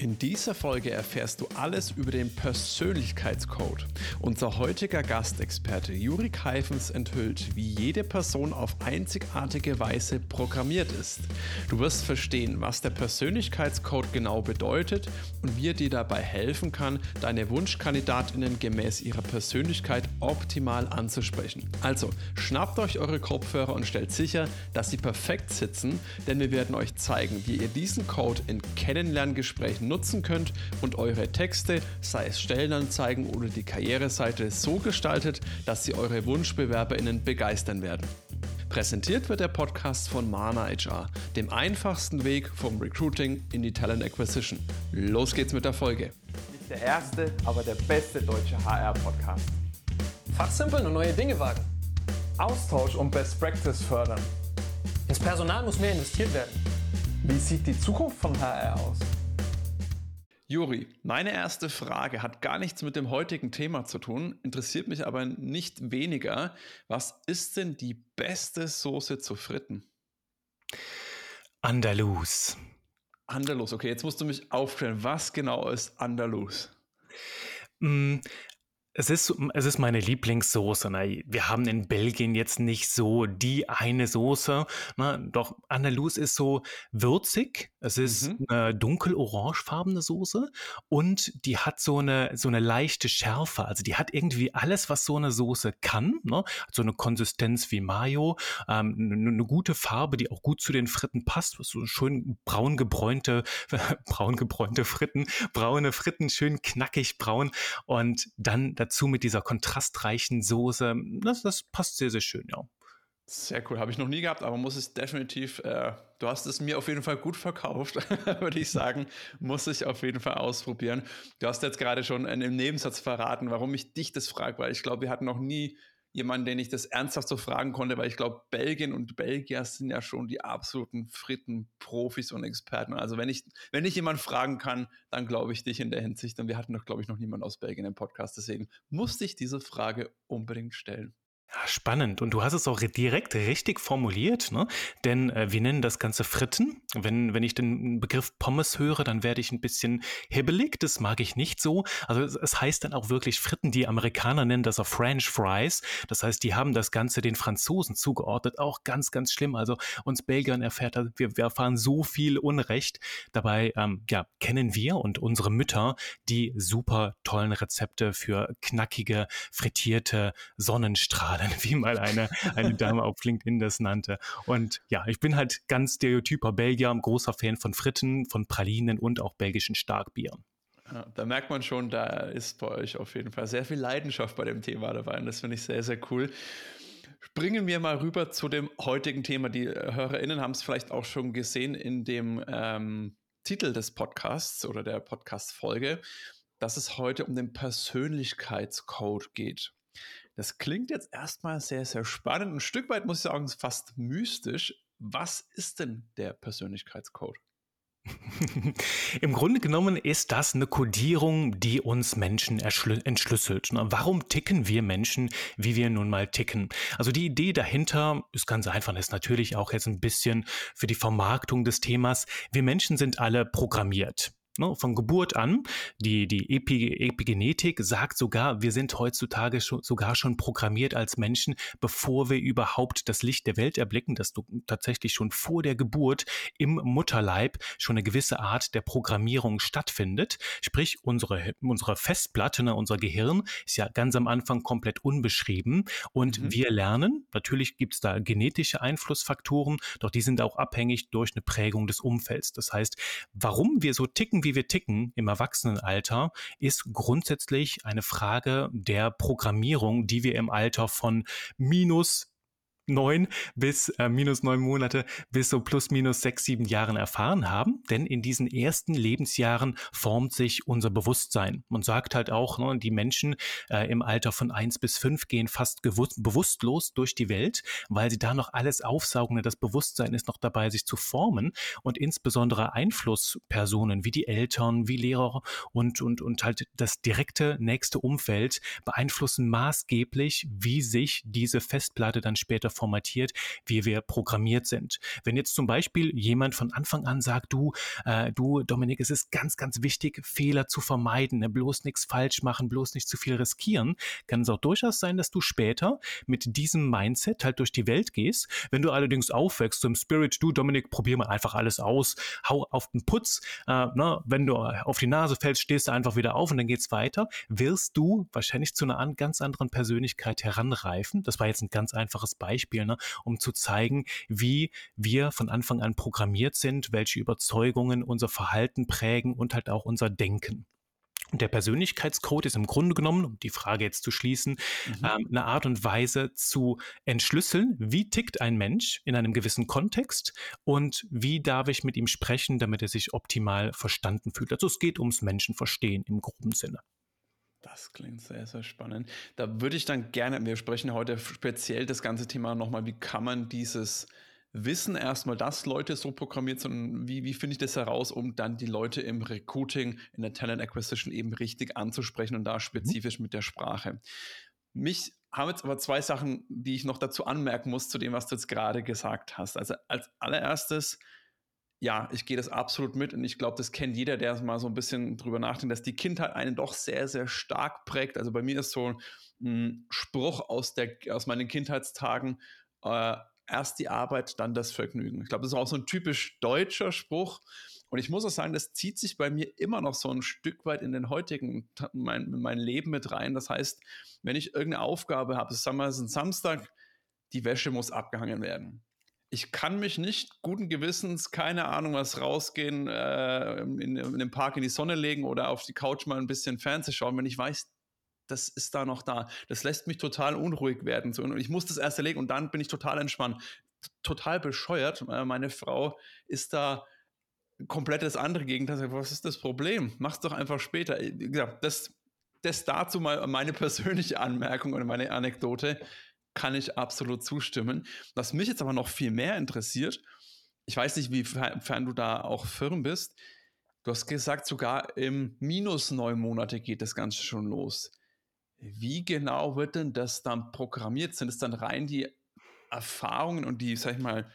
In dieser Folge erfährst du alles über den Persönlichkeitscode. Unser heutiger Gastexperte Juri Keifens enthüllt, wie jede Person auf einzigartige Weise programmiert ist. Du wirst verstehen, was der Persönlichkeitscode genau bedeutet und wie er dir dabei helfen kann, deine Wunschkandidatinnen gemäß ihrer Persönlichkeit optimal anzusprechen. Also schnappt euch eure Kopfhörer und stellt sicher, dass sie perfekt sitzen, denn wir werden euch zeigen, wie ihr diesen Code in Kennenlerngesprächen nutzen könnt und eure Texte, sei es Stellenanzeigen oder die Karriereseite, so gestaltet, dass sie eure WunschbewerberInnen begeistern werden. Präsentiert wird der Podcast von Mana HR, dem einfachsten Weg vom Recruiting in die Talent Acquisition. Los geht's mit der Folge. Nicht der erste, aber der beste deutsche HR-Podcast. Fachsimpeln und neue Dinge wagen. Austausch und Best Practice fördern. Ins Personal muss mehr investiert werden. Wie sieht die Zukunft von HR aus? Juri, meine erste Frage hat gar nichts mit dem heutigen Thema zu tun, interessiert mich aber nicht weniger. Was ist denn die beste Soße zu Fritten? Andalus. Andalus, okay, jetzt musst du mich aufklären. Was genau ist Andalus? Es ist, es ist meine Lieblingssoße. Ne? Wir haben in Belgien jetzt nicht so die eine Soße. Ne? Doch Andalus ist so würzig. Es ist mhm. eine dunkel-orangefarbene Soße und die hat so eine, so eine leichte Schärfe. Also die hat irgendwie alles, was so eine Soße kann. Ne? Hat so eine Konsistenz wie Mayo, ähm, eine, eine gute Farbe, die auch gut zu den Fritten passt. So schön braun gebräunte, braun gebräunte Fritten, braune Fritten, schön knackig braun und dann dazu mit dieser kontrastreichen Soße. Das, das passt sehr, sehr schön, ja. Sehr cool, habe ich noch nie gehabt, aber muss es definitiv, äh, du hast es mir auf jeden Fall gut verkauft, würde ich sagen, muss ich auf jeden Fall ausprobieren. Du hast jetzt gerade schon im Nebensatz verraten, warum ich dich das frage, weil ich glaube, wir hatten noch nie jemanden, den ich das ernsthaft so fragen konnte, weil ich glaube, Belgien und Belgier sind ja schon die absoluten Fritten-Profis und Experten. Also wenn ich, wenn ich jemanden fragen kann, dann glaube ich dich in der Hinsicht. Und wir hatten doch, glaube ich, noch niemanden aus Belgien im Podcast. Deswegen musste ich diese Frage unbedingt stellen. Ja, spannend. Und du hast es auch direkt richtig formuliert, ne? Denn äh, wir nennen das Ganze Fritten. Wenn, wenn ich den Begriff Pommes höre, dann werde ich ein bisschen hibbelig. Das mag ich nicht so. Also es, es heißt dann auch wirklich Fritten. Die Amerikaner nennen das auch French Fries. Das heißt, die haben das Ganze den Franzosen zugeordnet. Auch ganz, ganz schlimm. Also uns Belgiern erfährt, wir, wir erfahren so viel Unrecht. Dabei, ähm, ja, kennen wir und unsere Mütter die super tollen Rezepte für knackige, frittierte Sonnenstrahlen Skandalen, wie mal eine, eine Dame auf LinkedIn das nannte. Und ja, ich bin halt ganz stereotyper Belgier, großer Fan von Fritten, von Pralinen und auch belgischen Starkbieren. Ja, da merkt man schon, da ist bei euch auf jeden Fall sehr viel Leidenschaft bei dem Thema dabei. Und das finde ich sehr, sehr cool. Springen wir mal rüber zu dem heutigen Thema. Die HörerInnen haben es vielleicht auch schon gesehen in dem ähm, Titel des Podcasts oder der Podcast-Folge, dass es heute um den Persönlichkeitscode geht. Das klingt jetzt erstmal sehr, sehr spannend. Ein Stück weit muss ich sagen, fast mystisch. Was ist denn der Persönlichkeitscode? Im Grunde genommen ist das eine Kodierung, die uns Menschen entschlüsselt. Warum ticken wir Menschen, wie wir nun mal ticken? Also die Idee dahinter ist ganz einfach, ist natürlich auch jetzt ein bisschen für die Vermarktung des Themas. Wir Menschen sind alle programmiert ne, von Geburt an. Die, die Epi, Epigenetik sagt sogar, wir sind heutzutage schon, sogar schon programmiert als Menschen, bevor wir überhaupt das Licht der Welt erblicken, dass du tatsächlich schon vor der Geburt im Mutterleib schon eine gewisse Art der Programmierung stattfindet. Sprich, unsere, unsere Festplatte, ne, unser Gehirn ist ja ganz am Anfang komplett unbeschrieben und mhm. wir lernen. Natürlich gibt es da genetische Einflussfaktoren, doch die sind auch abhängig durch eine Prägung des Umfelds. Das heißt, warum wir so ticken, wie wir ticken im Erwachsenenalter, ist grundsätzlich eine Frage der Programmierung, die wir im Alter von minus neun bis äh, minus neun Monate bis so plus minus sechs, sieben Jahren erfahren haben. Denn in diesen ersten Lebensjahren formt sich unser Bewusstsein. Man sagt halt auch, ne, die Menschen äh, im Alter von eins bis fünf gehen fast bewusstlos durch die Welt, weil sie da noch alles aufsaugen. Das Bewusstsein ist noch dabei, sich zu formen und insbesondere Einflusspersonen wie die Eltern, wie Lehrer und, und, und halt das direkte nächste Umfeld beeinflussen maßgeblich, wie sich diese Festplatte dann später formatiert, wie wir programmiert sind. Wenn jetzt zum Beispiel jemand von Anfang an sagt, du, äh, du, Dominik, es ist ganz, ganz wichtig, Fehler zu vermeiden, ne? bloß nichts falsch machen, bloß nicht zu viel riskieren, kann es auch durchaus sein, dass du später mit diesem Mindset halt durch die Welt gehst. Wenn du allerdings aufwächst, so im Spirit, du, Dominik, probier mal einfach alles aus, hau auf den Putz, äh, ne? wenn du auf die Nase fällst, stehst du einfach wieder auf und dann geht's weiter, wirst du wahrscheinlich zu einer ganz anderen Persönlichkeit heranreifen. Das war jetzt ein ganz einfaches Beispiel, ne? um zu zeigen, wie wir von Anfang an programmiert sind, welche Überzeugungen unser Verhalten prägen und halt auch unser Denken. Und der Persönlichkeitscode ist im Grunde genommen, um die Frage jetzt zu schließen, mhm. ähm, eine Art und Weise zu entschlüsseln, wie tickt ein Mensch in einem gewissen Kontext und wie darf ich mit ihm sprechen, damit er sich optimal verstanden fühlt. Also es geht ums Menschenverstehen im groben Sinne. Das klingt sehr, sehr spannend. Da würde ich dann gerne, wir sprechen heute speziell das ganze Thema nochmal, wie kann man dieses Wissen erstmal, dass Leute so programmiert sind, wie, wie finde ich das heraus, um dann die Leute im Recruiting, in der Talent Acquisition eben richtig anzusprechen und da mhm. spezifisch mhm. mit der Sprache. Mich haben jetzt aber zwei Sachen, die ich noch dazu anmerken muss, zu dem, was du jetzt gerade gesagt hast. Also als allererstes, ja, ich gehe das absolut mit und ich glaube, das kennt jeder, der mal so ein bisschen drüber nachdenkt, dass die Kindheit einen doch sehr, sehr stark prägt. Also bei mir ist so ein Spruch aus, der, aus meinen Kindheitstagen, äh, erst die Arbeit, dann das Vergnügen. Ich glaube, das ist auch so ein typisch deutscher Spruch. Und ich muss auch sagen, das zieht sich bei mir immer noch so ein Stück weit in den heutigen, mein, mein Leben mit rein. Das heißt, wenn ich irgendeine Aufgabe habe, sagen wir, es ist ein Samstag, die Wäsche muss abgehangen werden. Ich kann mich nicht guten Gewissens, keine Ahnung, was rausgehen, äh, in, in den Park in die Sonne legen oder auf die Couch mal ein bisschen Fernsehen schauen, wenn ich weiß, das ist da noch da. Das lässt mich total unruhig werden. Und ich muss das erst erlegen und dann bin ich total entspannt. Total bescheuert. Äh, meine Frau ist da komplett das andere Gegenteil. Was ist das Problem? Mach's doch einfach später. Das, das dazu mal meine persönliche Anmerkung und meine Anekdote kann ich absolut zustimmen. Was mich jetzt aber noch viel mehr interessiert, ich weiß nicht, wie fern du da auch firm bist. Du hast gesagt, sogar im minus neun Monate geht das Ganze schon los. Wie genau wird denn das dann programmiert? Sind es dann rein die Erfahrungen und die, sag ich mal,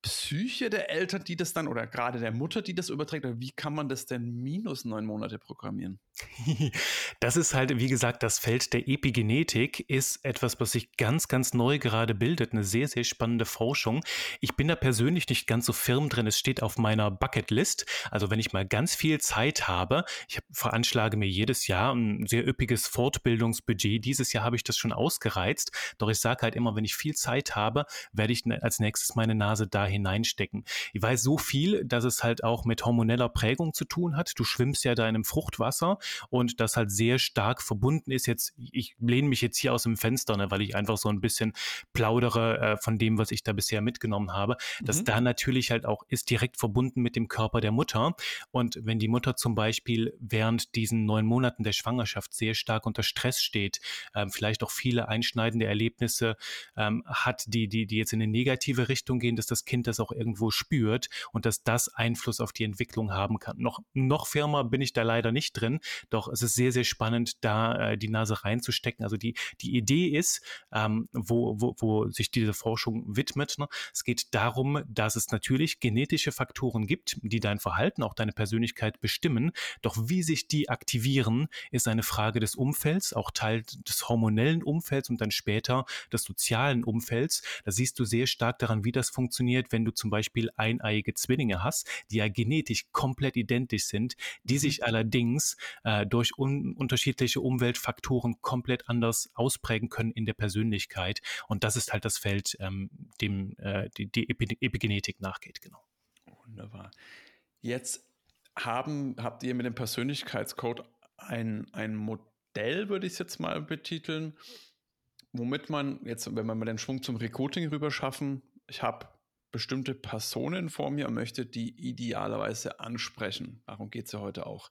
Psyche der Eltern, die das dann, oder gerade der Mutter, die das überträgt, oder wie kann man das denn minus neun Monate programmieren? Das ist halt, wie gesagt, das Feld der Epigenetik ist etwas, was sich ganz, ganz neu gerade bildet. Eine sehr, sehr spannende Forschung. Ich bin da persönlich nicht ganz so firm drin. Es steht auf meiner Bucketlist. Also wenn ich mal ganz viel Zeit habe, ich veranschlage mir jedes Jahr ein sehr üppiges Fortbildungsbudget. Dieses Jahr habe ich das schon ausgereizt. Doch ich sage halt immer, wenn ich viel Zeit habe, werde ich als nächstes meine Nase da hineinstecken. Ich weiß so viel, dass es halt auch mit hormoneller Prägung zu tun hat. Du schwimmst ja da in einem Fruchtwasser und das halt sehr stark verbunden ist. Jetzt, ich lehne mich jetzt hier aus dem Fenster, ne, weil ich einfach so ein bisschen plaudere äh, von dem, was ich da bisher mitgenommen habe, mhm. dass da natürlich halt auch ist direkt verbunden mit dem Körper der Mutter. Und wenn die Mutter zum Beispiel während diesen neun Monaten der Schwangerschaft sehr stark unter Stress steht, ähm, vielleicht auch viele einschneidende Erlebnisse ähm, hat, die, die, die jetzt in eine negative Richtung gehen, dass das Kind das auch irgendwo spürt und dass das Einfluss auf die Entwicklung haben kann. Noch, noch firmer bin ich da leider nicht drin, doch es ist sehr, sehr spannend, da äh, die Nase reinzustecken. Also die, die Idee ist, ähm, wo, wo, wo sich diese Forschung widmet, ne? es geht darum, dass es natürlich genetische Faktoren gibt, die dein Verhalten, auch deine Persönlichkeit bestimmen. Doch wie sich die aktivieren, ist eine Frage des Umfelds, auch Teil des hormonellen Umfelds und dann später des sozialen Umfelds. Da siehst du sehr stark daran, wie das funktioniert, wenn du zum Beispiel eineiige Zwillinge hast, die ja genetisch komplett identisch sind, die mhm. sich allerdings äh, durch un unterschiedliche Umweltfaktoren komplett anders ausprägen können in der Persönlichkeit. Und das ist halt das Feld, ähm, dem äh, die, die Epi Epigenetik nachgeht, genau. Wunderbar. Jetzt haben, habt ihr mit dem Persönlichkeitscode ein, ein Modell, würde ich es jetzt mal betiteln, womit man jetzt, wenn wir mal den Schwung zum Recruiting rüber schaffen, ich habe bestimmte Personen vor mir und möchte die idealerweise ansprechen. Darum geht es ja heute auch.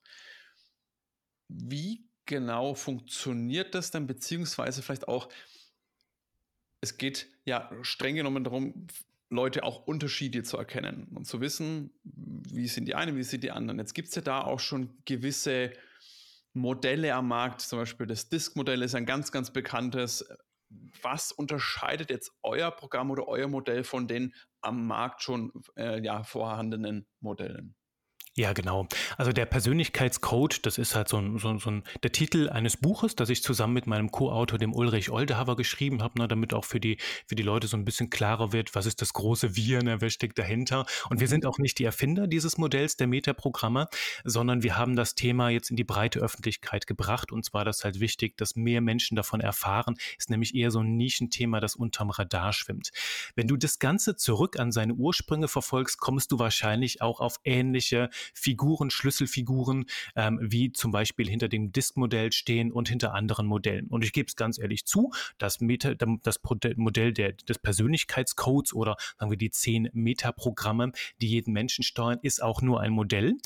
Wie genau funktioniert das denn, beziehungsweise vielleicht auch, es geht ja streng genommen darum, Leute auch Unterschiede zu erkennen und zu wissen, wie sind die einen, wie sind die anderen. Jetzt gibt es ja da auch schon gewisse Modelle am Markt, zum Beispiel das Disk-Modell ist ein ganz, ganz bekanntes. was unterscheidet jetzt euer Programm oder euer Modell von den am Markt schon äh, ja, vorhandenen Modellen? Ja, genau. Also der Persönlichkeitscode, das ist halt so ein, so, so ein der Titel eines Buches, das ich zusammen mit meinem Co-Autor, dem Ulrich Oldehaver, geschrieben habe, ne, damit auch für die, für die Leute so ein bisschen klarer wird, was ist das große Wir, ne, wer steckt dahinter. Und wir sind auch nicht die Erfinder dieses Modells der Metaprogramme, sondern wir haben das Thema jetzt in die breite Öffentlichkeit gebracht. Und zwar das halt wichtig, dass mehr Menschen davon erfahren, ist nämlich eher so ein Nischenthema, das unterm Radar schwimmt. Wenn du das Ganze zurück an seine Ursprünge verfolgst, kommst du wahrscheinlich auch auf ähnliche Figuren, Schlüsselfiguren, ähm, wie zum Beispiel hinter dem Disk-Modell stehen und hinter anderen Modellen. Und ich gebe es ganz ehrlich zu, das, Meta, das Modell der, des Persönlichkeitscodes oder sagen wir die zehn Metaprogramme, die jeden Menschen steuern, ist auch nur ein Modell.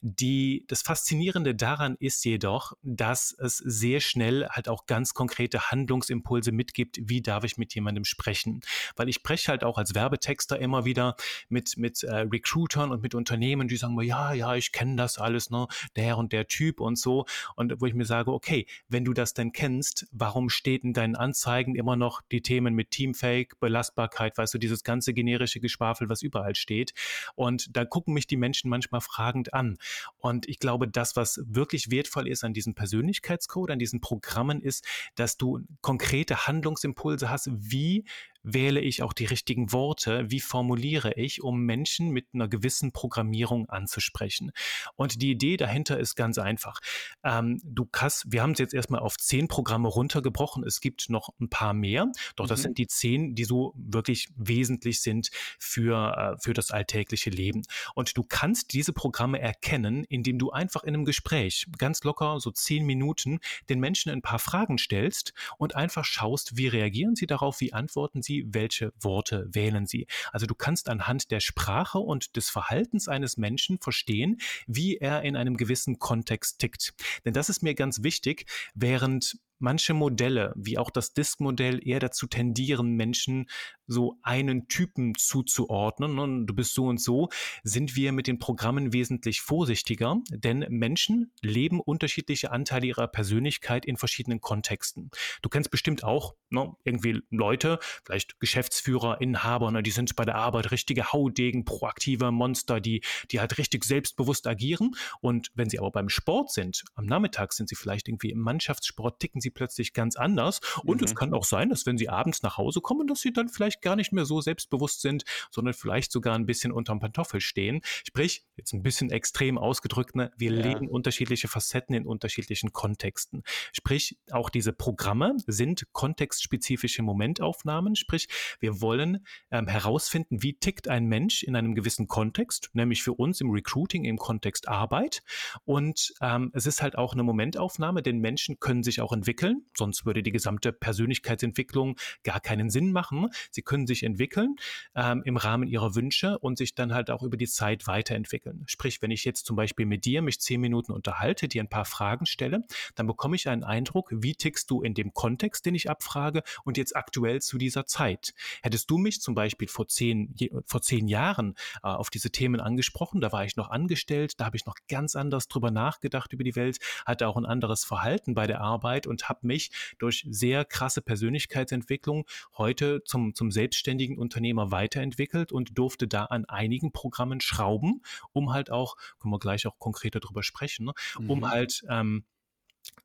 Die, das Faszinierende daran ist jedoch, dass es sehr schnell halt auch ganz konkrete Handlungsimpulse mitgibt, wie darf ich mit jemandem sprechen. Weil ich spreche halt auch als Werbetexter immer wieder mit, mit äh, Recruitern und mit Unternehmen, die sagen mir, ja, ja, ich kenne das alles, ne, der und der Typ und so. Und wo ich mir sage, okay, wenn du das denn kennst, warum steht in deinen Anzeigen immer noch die Themen mit Teamfake, Belastbarkeit, weißt du, dieses ganze generische Geschwafel, was überall steht. Und da gucken mich die Menschen manchmal fragend an. Und ich glaube, das, was wirklich wertvoll ist an diesem Persönlichkeitscode, an diesen Programmen, ist, dass du konkrete Handlungsimpulse hast, wie wähle ich auch die richtigen Worte, wie formuliere ich, um Menschen mit einer gewissen Programmierung anzusprechen. Und die Idee dahinter ist ganz einfach. Ähm, du kannst, wir haben es jetzt erstmal auf zehn Programme runtergebrochen. Es gibt noch ein paar mehr, doch das mhm. sind die zehn, die so wirklich wesentlich sind für, äh, für das alltägliche Leben. Und du kannst diese Programme erkennen, indem du einfach in einem Gespräch ganz locker so zehn Minuten den Menschen ein paar Fragen stellst und einfach schaust, wie reagieren sie darauf, wie antworten sie Sie, welche Worte wählen Sie. Also du kannst anhand der Sprache und des Verhaltens eines Menschen verstehen, wie er in einem gewissen Kontext tickt. Denn das ist mir ganz wichtig, während manche Modelle, wie auch das Disk-Modell, eher dazu tendieren, Menschen so einen Typen zuzuordnen. Und ne? du bist so und so, sind wir mit den Programmen wesentlich vorsichtiger, denn Menschen leben unterschiedliche Anteile ihrer Persönlichkeit in verschiedenen Kontexten. Du kennst bestimmt auch ne, irgendwie Leute, vielleicht Geschäftsführer, Inhaber, ne, die sind bei der Arbeit richtige Haudegen, proaktive Monster, die, die halt richtig selbstbewusst agieren. Und wenn sie aber beim Sport sind, am Nachmittag sind sie vielleicht irgendwie im Mannschaftssport, ticken sie plötzlich ganz anders. Und mhm. es kann auch sein, dass wenn sie abends nach Hause kommen, dass sie dann vielleicht gar nicht mehr so selbstbewusst sind, sondern vielleicht sogar ein bisschen unterm Pantoffel stehen. Sprich, jetzt ein bisschen extrem ausgedrückt, ne? wir ja. legen unterschiedliche Facetten in unterschiedlichen Kontexten. Sprich, auch diese Programme sind kontextspezifische Momentaufnahmen. Sprich, wir wollen ähm, herausfinden, wie tickt ein Mensch in einem gewissen Kontext, nämlich für uns im Recruiting im Kontext Arbeit. Und ähm, es ist halt auch eine Momentaufnahme, denn Menschen können sich auch entwickeln entwickeln, sonst würde die gesamte Persönlichkeitsentwicklung gar keinen Sinn machen. Sie können sich entwickeln ähm, im Rahmen ihrer Wünsche und sich dann halt auch über die Zeit weiterentwickeln. Sprich, wenn ich jetzt zum Beispiel mit dir mich zehn Minuten unterhalte, dir ein paar Fragen stelle, dann bekomme ich einen Eindruck, wie tickst du in dem Kontext, den ich abfrage und jetzt aktuell zu dieser Zeit. Hättest du mich zum Beispiel vor zehn, vor zehn Jahren äh, auf diese Themen angesprochen, da war ich noch angestellt, da habe ich noch ganz anders drüber nachgedacht über die Welt, hatte auch ein anderes Verhalten bei der Arbeit und habe mich durch sehr krasse Persönlichkeitsentwicklung heute zum, zum selbstständigen Unternehmer weiterentwickelt und durfte da an einigen Programmen schrauben, um halt auch, können wir gleich auch konkreter drüber sprechen, ne, um mhm. halt ähm,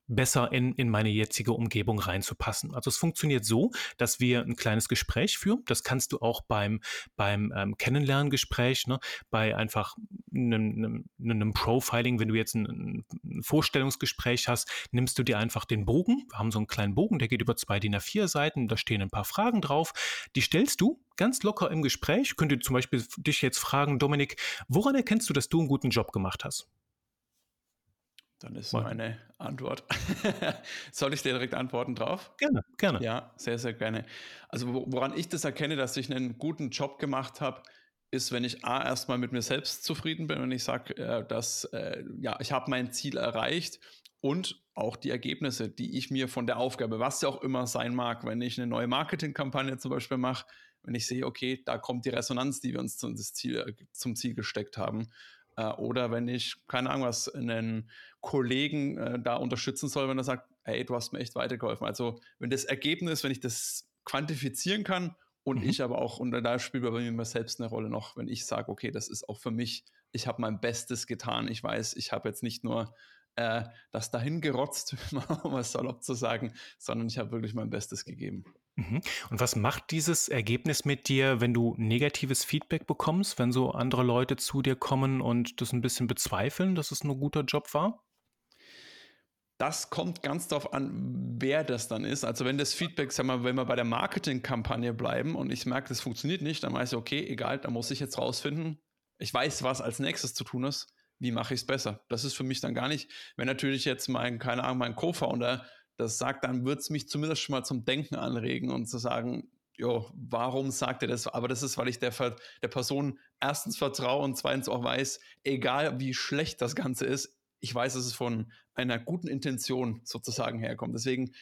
besser in, in meine jetzige Umgebung reinzupassen. Also es funktioniert so, dass wir ein kleines Gespräch führen. Das kannst du auch beim, beim ähm, Kennenlerngespräch, ne, bei einfach einem, einem, Profiling, wenn du jetzt ein, ein, Vorstellungsgespräch hast, nimmst du dir einfach den Bogen. Wir haben so einen kleinen Bogen, der geht über zwei DIN A4 Seiten, da stehen ein paar Fragen drauf. Die stellst du ganz locker im Gespräch. Könnte zum Beispiel dich jetzt fragen, Dominik, woran erkennst du, dass du einen guten Job gemacht hast? Dann ist meine Antwort. Soll ich dir direkt antworten drauf? Gerne, gerne. Ja, sehr, sehr gerne. Also woran ich das erkenne, dass ich einen guten Job gemacht habe, ist, wenn ich A, erstmal mit mir selbst zufrieden bin und ich sage, äh, dass äh, ja, ich habe mein Ziel erreicht und auch die Ergebnisse, die ich mir von der Aufgabe, was ja auch immer sein mag, wenn ich eine neue Marketingkampagne zum Beispiel mache, wenn ich sehe, okay, da kommt die Resonanz, die wir uns zum Ziel, zum Ziel gesteckt haben, Äh, oder wenn ich, keine Ahnung was, einen Kollegen äh, da unterstützen soll, wenn er sagt, hey, du hast mir echt weitergeholfen. Also wenn das Ergebnis, wenn ich das quantifizieren kann und mhm. ich aber auch, und da spielt bei mir immer selbst eine Rolle noch, wenn ich sage, okay, das ist auch für mich, ich habe mein Bestes getan. Ich weiß, ich habe jetzt nicht nur äh, das dahin gerotzt, um es salopp zu sagen, sondern ich habe wirklich mein Bestes gegeben. Mhm. Und was macht dieses Ergebnis mit dir, wenn du negatives Feedback bekommst, wenn so andere Leute zu dir kommen und das ein bisschen bezweifeln, dass es ein guter Job war? Das kommt ganz darauf an, wer das dann ist. Also wenn das Feedback, sagen wir, wenn wir bei der Marketingkampagne bleiben und ich merke, das funktioniert nicht, dann weiß ich, okay, egal, da muss ich jetzt rausfinden. Ich weiß, was als nächstes zu tun ist. Wie mache ich es besser? Das ist für mich dann gar nicht. Wenn natürlich jetzt mein, keine Ahnung, mein Co-Founder das sagt, dann wird es mich zumindest schon mal zum Denken anregen und zu sagen, jo, warum sagt er das? Aber das ist, weil ich der, der Person erstens vertraue und zweitens auch weiß, egal wie schlecht das Ganze ist, ich weiß, dass es von einer guten Intention sozusagen herkommt. Deswegen,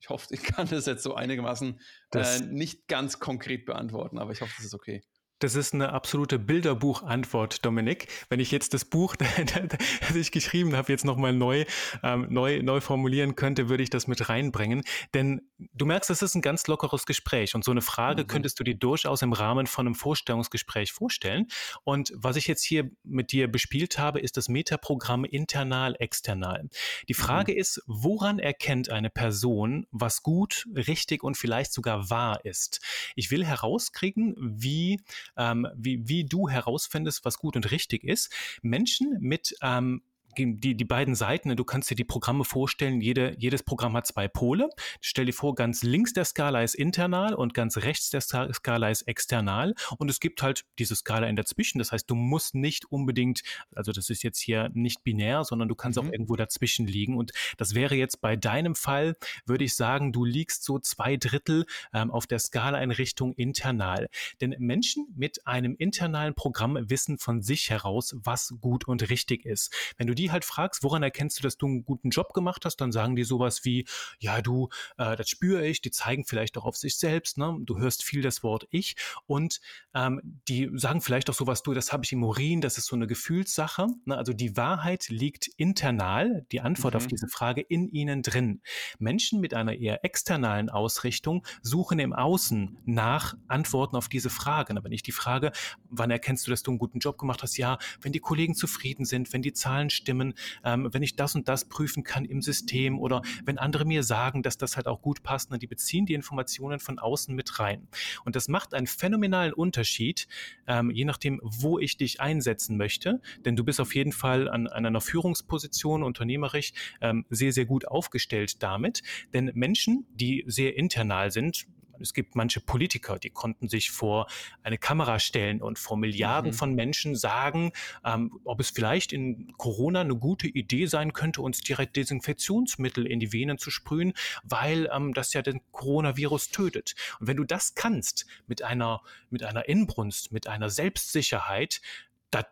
ich hoffe, ich kann das jetzt so einigermaßen äh, nicht ganz konkret beantworten, aber ich hoffe, das ist okay. Das ist eine absolute Bilderbuchantwort, Dominik. Wenn ich jetzt das Buch, das ich geschrieben habe, jetzt nochmal neu, ähm, neu, neu formulieren könnte, würde ich das mit reinbringen. Denn du merkst, das ist ein ganz lockeres Gespräch und so eine Frage mhm. könntest du dir durchaus im Rahmen von einem Vorstellungsgespräch vorstellen. Und was ich jetzt hier mit dir bespielt habe, ist das Metaprogramm internal, external. Die mhm. Frage mhm. ist, woran erkennt eine Person, was gut, richtig und vielleicht sogar wahr ist? Ich will herauskriegen, wie ähm, wie, wie du herausfindest, was gut und richtig ist. Menschen mit ähm, die, die beiden Seiten, ne, du kannst dir die Programme vorstellen, jede, jedes Programm hat zwei Pole. Stell dir vor, ganz links der Skala ist internal und ganz rechts der Skala ist external. Und es gibt halt diese Skala in dazwischen. Das heißt, du musst nicht unbedingt, also das ist jetzt hier nicht binär, sondern du kannst mhm. auch irgendwo dazwischen liegen. Und das wäre jetzt bei deinem Fall, würde ich sagen, du liegst so zwei Drittel ähm, auf der Skala in Richtung internal. Denn Menschen mit einem internalen Programm wissen von sich heraus, was gut und richtig ist. Wenn du die die halt fragst, woran erkennst du, dass du einen guten Job gemacht hast, dann sagen die sowas wie, ja, du, äh, das spüre ich, die zeigen vielleicht auch auf sich selbst, ne? Du hörst viel das Wort ich und ähm, die sagen vielleicht auch sowas, du, das habe ich im Urin, das ist so eine Gefühlssache. Ne? Also die Wahrheit liegt internal, die Antwort mhm. auf diese Frage in ihnen drin. Menschen mit einer eher externalen Ausrichtung suchen im Außen nach Antworten auf diese Fragen. Aber nicht die Frage, wann erkennst du, dass du einen guten Job gemacht hast? Ja, wenn die Kollegen zufrieden sind, wenn die Zahlen stimmen, stimmen, ähm, wenn ich das und das prüfen kann im System oder wenn andere mir sagen, dass das halt auch gut passt, dann die beziehen die Informationen von außen mit rein. Und das macht einen phänomenalen Unterschied, ähm, je nachdem, wo ich dich einsetzen möchte, denn du bist auf jeden Fall an, an einer Führungsposition unternehmerisch ähm, sehr, sehr gut aufgestellt damit, denn Menschen, die sehr internal sind, es gibt manche Politiker, die konnten sich vor eine Kamera stellen und vor Milliarden mhm. von Menschen sagen, ähm, ob es vielleicht in Corona eine gute Idee sein könnte, uns direkt Desinfektionsmittel in die Venen zu sprühen, weil ähm, das ja den Coronavirus tötet. Und wenn du das kannst mit einer, mit einer Inbrunst, mit einer Selbstsicherheit,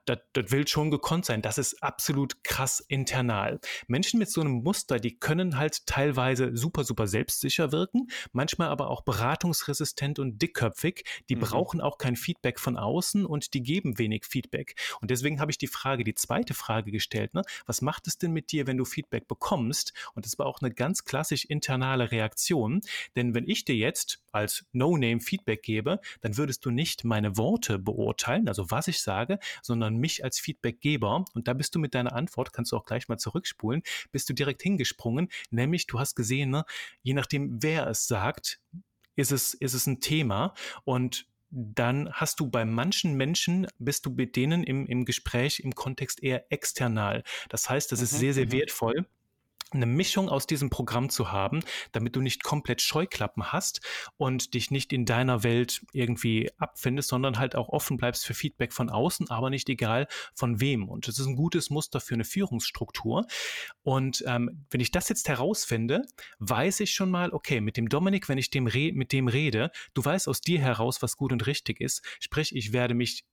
das, will schon gekonnt sein. Das ist absolut krass internal. Menschen mit so einem Muster, die können halt teilweise super, super selbstsicher wirken, manchmal aber auch beratungsresistent und dickköpfig. Die mhm. brauchen auch kein Feedback von außen und die geben wenig Feedback. Und deswegen habe ich die Frage, die zweite Frage gestellt, ne? was macht es denn mit dir, wenn du Feedback bekommst? Und das war auch eine ganz klassisch internale Reaktion. Denn wenn ich dir jetzt als No-Name Feedback gebe, dann würdest du nicht meine Worte beurteilen, also was ich sage, sondern mich als Feedbackgeber. Und da bist du mit deiner Antwort, kannst du auch gleich mal zurückspulen, bist du direkt hingesprungen. Nämlich, du hast gesehen, ne, je nachdem, wer es sagt, ist es, ist es ein Thema. Und dann hast du bei manchen Menschen, bist du mit denen im, im Gespräch im Kontext eher external. Das heißt, das ist mhm, sehr, sehr mhm. wertvoll eine Mischung aus diesem Programm zu haben, damit du nicht komplett Scheuklappen hast und dich nicht in deiner Welt irgendwie abfindest, sondern halt auch offen bleibst für Feedback von außen, aber nicht egal von wem. Und das ist ein gutes Muster für eine Führungsstruktur. Und ähm, wenn ich das jetzt herausfinde, weiß ich schon mal, okay, mit dem Dominik, wenn ich dem mit dem rede, du weißt aus dir heraus, was gut und richtig ist, sprich, ich werde mich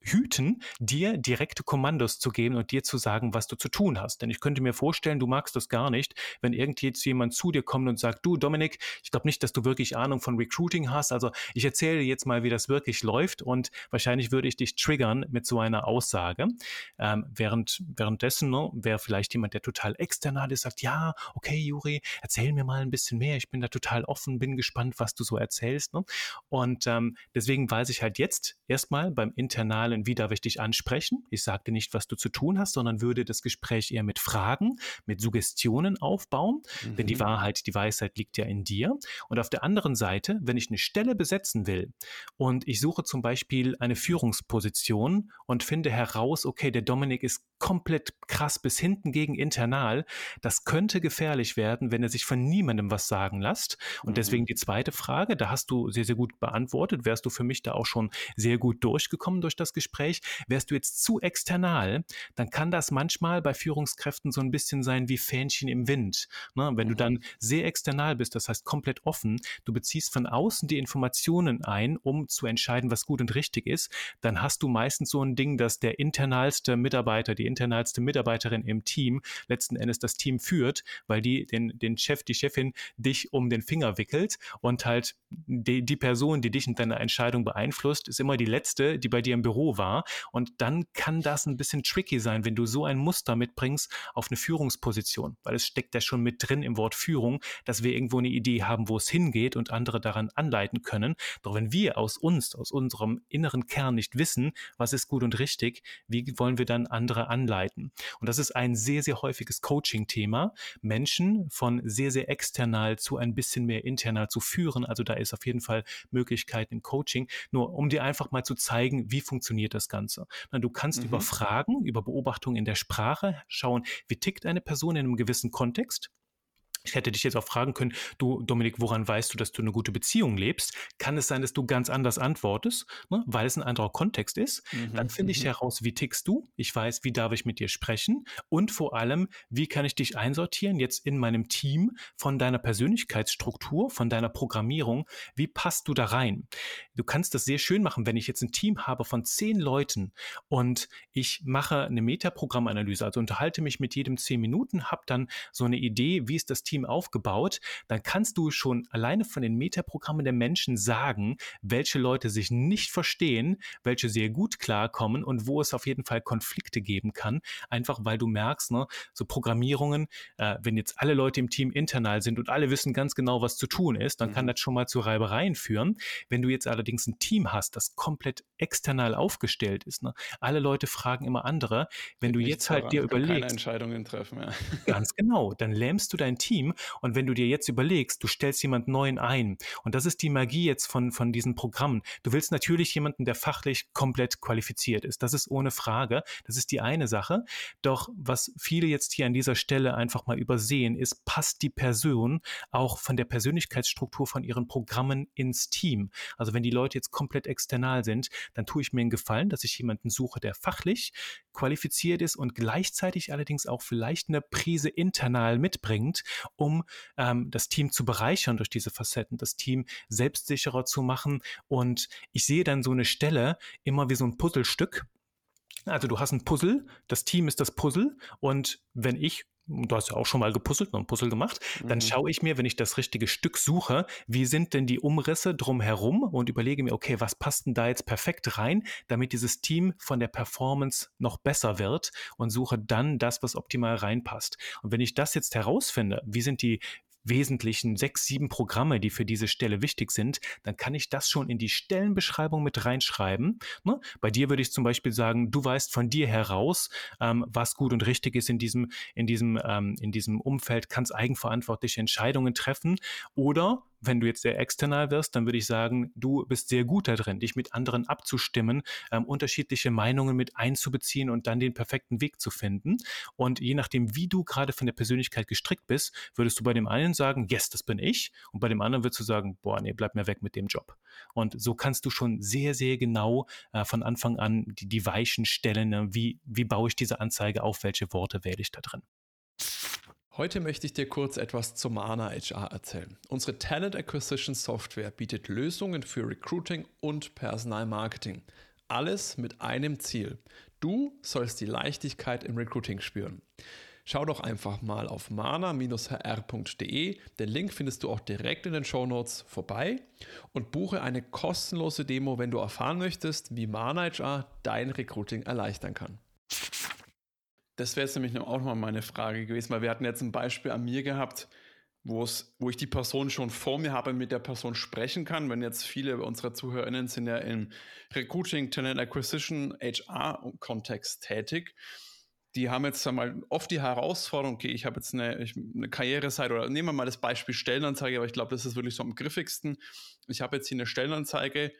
hüten, dir direkte Kommandos zu geben und dir zu sagen, was du zu tun hast. Denn ich könnte mir vorstellen, du magst das gar nicht, wenn irgendjemand zu dir kommt und sagt, du Dominik, ich glaube nicht, dass du wirklich Ahnung von Recruiting hast. Also ich erzähle jetzt mal, wie das wirklich läuft und wahrscheinlich würde ich dich triggern mit so einer Aussage. Ähm, während, währenddessen ne, wäre vielleicht jemand, der total external ist, sagt, ja, okay, Juri, erzähl mir mal ein bisschen mehr. Ich bin da total offen, bin gespannt, was du so erzählst. Ne? Und ähm, deswegen weiß ich halt jetzt erstmal beim Internalen, wie darf ich dich ansprechen? Ich sagte nicht, was du zu tun hast, sondern würde das Gespräch eher mit Fragen, mit Suggestionen aufbauen. Mhm. Denn die mhm. Wahrheit, die Weisheit liegt ja in dir. Und auf der anderen Seite, wenn ich eine Stelle besetzen will und ich suche zum Beispiel eine Führungsposition und finde heraus, okay, der Dominik ist komplett krass bis hinten gegen internal, das könnte gefährlich werden, wenn er sich von niemandem was sagen lässt. Und deswegen mhm. die zweite Frage, da hast du sehr, sehr gut beantwortet, wärst du für mich da auch schon sehr gut durchgekommen durch das Gespräch. Wärst du jetzt zu external, dann kann das manchmal bei Führungskräften so ein bisschen sein wie Fähnchen im Wind. Ne? Wenn mhm. du dann mhm. sehr external bist, das heißt komplett offen, du beziehst von außen die Informationen ein, um zu entscheiden, was gut und richtig ist, dann hast du meistens so ein Ding, dass der internalste Mitarbeiter, die internalste Mitarbeiterin im Team letzten Endes das Team führt, weil die den, den Chef, die Chefin dich um den Finger wickelt und halt die, die Person, die dich in deiner Entscheidung beeinflusst, ist immer die letzte, die bei dir im Büro war. Und dann kann das ein bisschen tricky sein, wenn du so ein Muster mitbringst auf eine Führungsposition, weil es steckt ja schon mit drin im Wort Führung, dass wir irgendwo eine Idee haben, wo es hingeht und andere daran anleiten können. Doch wenn wir aus uns, aus unserem inneren Kern nicht wissen, was ist gut und richtig, wie wollen wir dann andere anleiten? Und das ist ein sehr, sehr häufiges Coaching-Thema, Menschen von sehr, sehr external zu ein bisschen mehr internal zu führen. Also da ist auf jeden Fall Möglichkeit im Coaching. Nur um dir einfach mal zu zeigen, wie funktioniert das Ganze. Du kannst mhm. über Fragen, über Beobachtungen in der Sprache schauen, wie tickt eine Person in einem gewissen Kontext. Ich hätte dich jetzt auch fragen können, du Dominik, woran weißt du, dass du eine gute Beziehung lebst? Kann es sein, dass du ganz anders antwortest, ne, weil es ein anderer Kontext ist? Mhm. Dann finde ich mhm. heraus, wie tickst du? Ich weiß, wie darf ich mit dir sprechen? Und vor allem, wie kann ich dich einsortieren jetzt in meinem Team von deiner Persönlichkeitsstruktur, von deiner Programmierung? Wie passt du da rein? Du kannst das sehr schön machen, wenn ich jetzt ein Team habe von zehn Leuten und ich mache eine Metaprogrammanalyse, also unterhalte mich mit jedem zehn Minuten, habe dann so eine Idee, wie ist das Team Team aufgebaut, dann kannst du schon alleine von den Metaprogrammen der Menschen sagen, welche Leute sich nicht verstehen, welche sehr gut klarkommen und wo es auf jeden Fall Konflikte geben kann. Einfach weil du merkst, ne, so Programmierungen, äh, wenn jetzt alle Leute im Team internal sind und alle wissen ganz genau, was zu tun ist, dann mhm. kann das schon mal zu Reibereien führen. Wenn du jetzt allerdings ein Team hast, das komplett external aufgestellt ist, ne, alle Leute fragen immer andere, wenn du jetzt halt dir überlegst, Entscheidungen treffen, ja. ganz genau, dann lähmst du dein Team Team. Und wenn du dir jetzt überlegst, du stellst jemand neuen ein, und das ist die Magie jetzt von, von diesen Programmen. Du willst natürlich jemanden, der fachlich komplett qualifiziert ist. Das ist ohne Frage. Das ist die eine Sache. Doch was viele jetzt hier an dieser Stelle einfach mal übersehen, ist, passt die Person auch von der Persönlichkeitsstruktur von ihren Programmen ins Team? Also wenn die Leute jetzt komplett external sind, dann tue ich mir einen Gefallen, dass ich jemanden suche, der fachlich qualifiziert ist und gleichzeitig allerdings auch vielleicht eine Prise internal mitbringt, um ähm, das Team zu bereichern durch diese Facetten, das Team selbstsicherer zu machen. Und ich sehe dann so eine Stelle immer wie so ein Puzzlestück. Also du hast ein Puzzle, das Team ist das Puzzle und wenn ich du hast ja auch schon mal gepuzzelt, noch ein Puzzle gemacht, dann mhm. schaue ich mir, wenn ich das richtige Stück suche, wie sind denn die Umrisse drumherum und überlege mir, okay, was passt denn da jetzt perfekt rein, damit dieses Team von der Performance noch besser wird und suche dann das, was optimal reinpasst. Und wenn ich das jetzt herausfinde, wie sind die wesentlichen sechs, sieben Programme, die für diese Stelle wichtig sind, dann kann ich das schon in die Stellenbeschreibung mit reinschreiben. Ne? Bei dir würde ich zum Beispiel sagen, du weißt von dir heraus, ähm, was gut und richtig ist in diesem, in diesem, ähm, in diesem Umfeld, kannst eigenverantwortliche Entscheidungen treffen oder wenn du jetzt sehr external wirst, dann würde ich sagen, du bist sehr gut da drin, dich mit anderen abzustimmen, ähm, unterschiedliche Meinungen mit einzubeziehen und dann den perfekten Weg zu finden. Und je nachdem, wie du gerade von der Persönlichkeit gestrickt bist, würdest du bei dem einen sagen, yes, das bin ich. Und bei dem anderen würdest du sagen, boah, nee, bleib mir weg mit dem Job. Und so kannst du schon sehr, sehr genau äh, von Anfang an die, die Weichen stellen, ne? wie, wie baue ich diese Anzeige auf, welche Worte wähle ich da drin. Heute möchte ich dir kurz etwas zum Mana HR erzählen. Unsere Talent Acquisition Software bietet Lösungen für Recruiting und Personalmarketing. Alles mit einem Ziel. Du sollst die Leichtigkeit im Recruiting spüren. Schau doch einfach mal auf mana-hr.de. Den Link findest du auch direkt in den Show Notes vorbei und buche eine kostenlose Demo, wenn du erfahren möchtest, wie Mana HR dein Recruiting erleichtern kann. Das wäre jetzt nämlich auch nochmal meine Frage gewesen, weil wir hatten jetzt ein Beispiel an mir gehabt, wo ich die Person schon vor mir habe, mit der Person sprechen kann. Wenn jetzt viele unserer ZuhörerInnen sind ja im Recruiting, Talent Acquisition, HR-Kontext tätig. Die haben jetzt einmal oft die Herausforderung, okay, ich habe jetzt eine, eine Karriereseite oder nehmen wir mal das Beispiel Stellenanzeige, aber ich glaube, das ist wirklich so am griffigsten. Ich habe jetzt hier eine Stellenanzeige.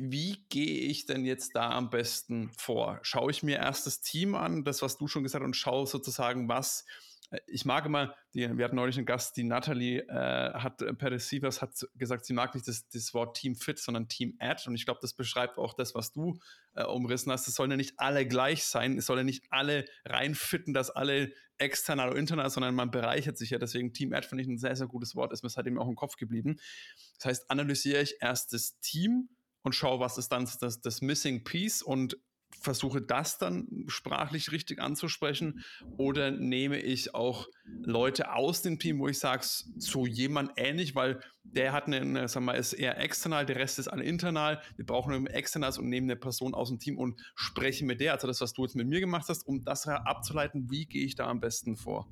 Wie gehe ich denn jetzt da am besten vor? Schaue ich mir erst das Team an, das, was du schon gesagt hast, und schaue sozusagen, was äh, ich mag immer, die, wir hatten neulich einen Gast, die Natalie äh, hat äh, per Receivers hat gesagt, sie mag nicht das, das Wort Team Fit, sondern Team Ad. Und ich glaube, das beschreibt auch das, was du äh, umrissen hast. Es sollen ja nicht alle gleich sein, es sollen ja nicht alle reinfitten, dass alle external oder internal, sondern man bereichert sich ja. Deswegen Team Ad finde ich ein sehr, sehr gutes Wort, ist mir seitdem auch im Kopf geblieben. Das heißt, analysiere ich erst das Team und schaue, was ist dann das, das Missing Piece und versuche das dann sprachlich richtig anzusprechen oder nehme ich auch Leute aus dem Team, wo ich sage, so jemand ähnlich, weil der hat eine, sag mal, ist eher external, der Rest ist alle internal. Wir brauchen ein externes und nehmen eine Person aus dem Team und sprechen mit der, also das, was du jetzt mit mir gemacht hast, um das abzuleiten, wie gehe ich da am besten vor?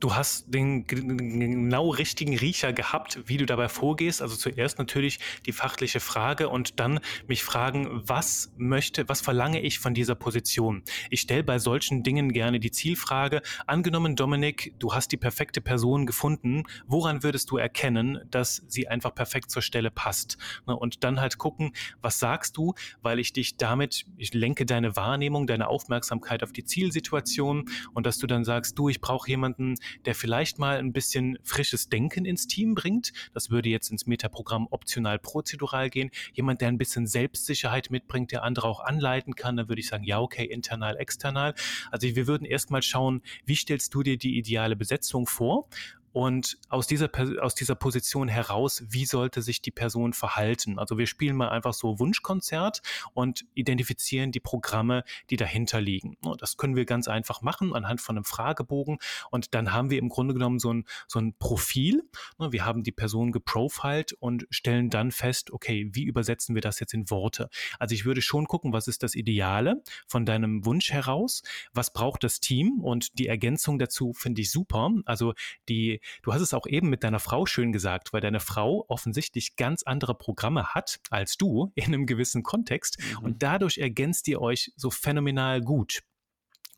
Du hast den genau richtigen Riecher gehabt, wie du dabei vorgehst. Also zuerst natürlich die fachliche Frage und dann mich fragen, was möchte, was verlange ich von dieser Position? Ich stelle bei solchen Dingen gerne die Zielfrage. Angenommen, Dominik, du hast die perfekte Person gefunden. Woran würdest du erkennen, dass sie einfach perfekt zur Stelle passt? Ne, und dann halt gucken, was sagst du, weil ich dich damit, ich lenke deine Wahrnehmung, deine Aufmerksamkeit auf die Zielsituation und dass du dann sagst, du, ich brauche jemanden, der vielleicht mal ein bisschen frisches Denken ins Team bringt. Das würde jetzt ins Metaprogramm optional prozedural gehen. Jemand, der ein bisschen Selbstsicherheit mitbringt, der andere auch anleiten kann, dann würde ich sagen, ja, okay, internal, external. Also wir würden erstmal schauen, wie stellst du dir die ideale Besetzung vor? Und aus dieser, aus dieser Position heraus, wie sollte sich die Person verhalten? Also wir spielen mal einfach so Wunschkonzert und identifizieren die Programme, die dahinter liegen. Das können wir ganz einfach machen anhand von einem Fragebogen und dann haben wir im Grunde genommen so ein, so ein Profil. Wir haben die Person geprofiled und stellen dann fest, okay, wie übersetzen wir das jetzt in Worte? Also ich würde schon gucken, was ist das Ideale von deinem Wunsch heraus? Was braucht das Team? Und die Ergänzung dazu finde ich super. Also die Du hast es auch eben mit deiner Frau schön gesagt, weil deine Frau offensichtlich ganz andere Programme hat als du in einem gewissen Kontext mhm. und dadurch ergänzt ihr euch so phänomenal gut.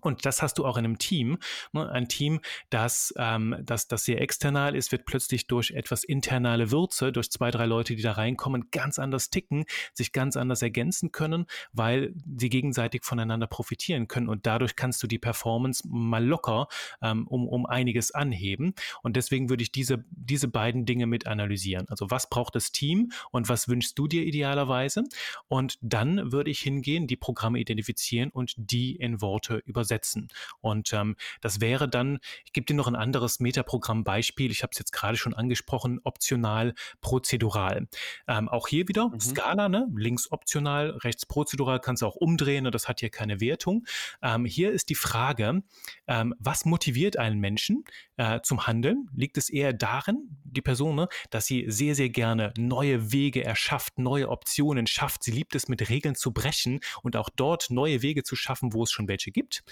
Und das hast du auch in einem Team. Ne? Ein Team, das, ähm, das, das sehr external ist, wird plötzlich durch etwas internale Würze, durch zwei, drei Leute, die da reinkommen, ganz anders ticken, sich ganz anders ergänzen können, weil sie gegenseitig voneinander profitieren können. Und dadurch kannst du die Performance mal locker ähm, um, um einiges anheben. Und deswegen würde ich diese, diese beiden Dinge mit analysieren. Also was braucht das Team und was wünschst du dir idealerweise? Und dann würde ich hingehen, die Programme identifizieren und die in Worte übersetzen setzen. Und ähm, das wäre dann, ich gebe dir noch ein anderes Metaprogramm-Beispiel, ich habe es jetzt gerade schon angesprochen, optional prozedural. Ähm, auch hier wieder mhm. Skala, ne? links optional, rechts prozedural, kannst du auch umdrehen, und das hat hier keine Wertung. Ähm, hier ist die Frage, ähm, was motiviert einen Menschen äh, zum Handeln? Liegt es eher darin, die Person, ne, dass sie sehr, sehr gerne neue Wege erschafft, neue Optionen schafft. Sie liebt es, mit Regeln zu brechen und auch dort neue Wege zu schaffen, wo es schon welche gibt.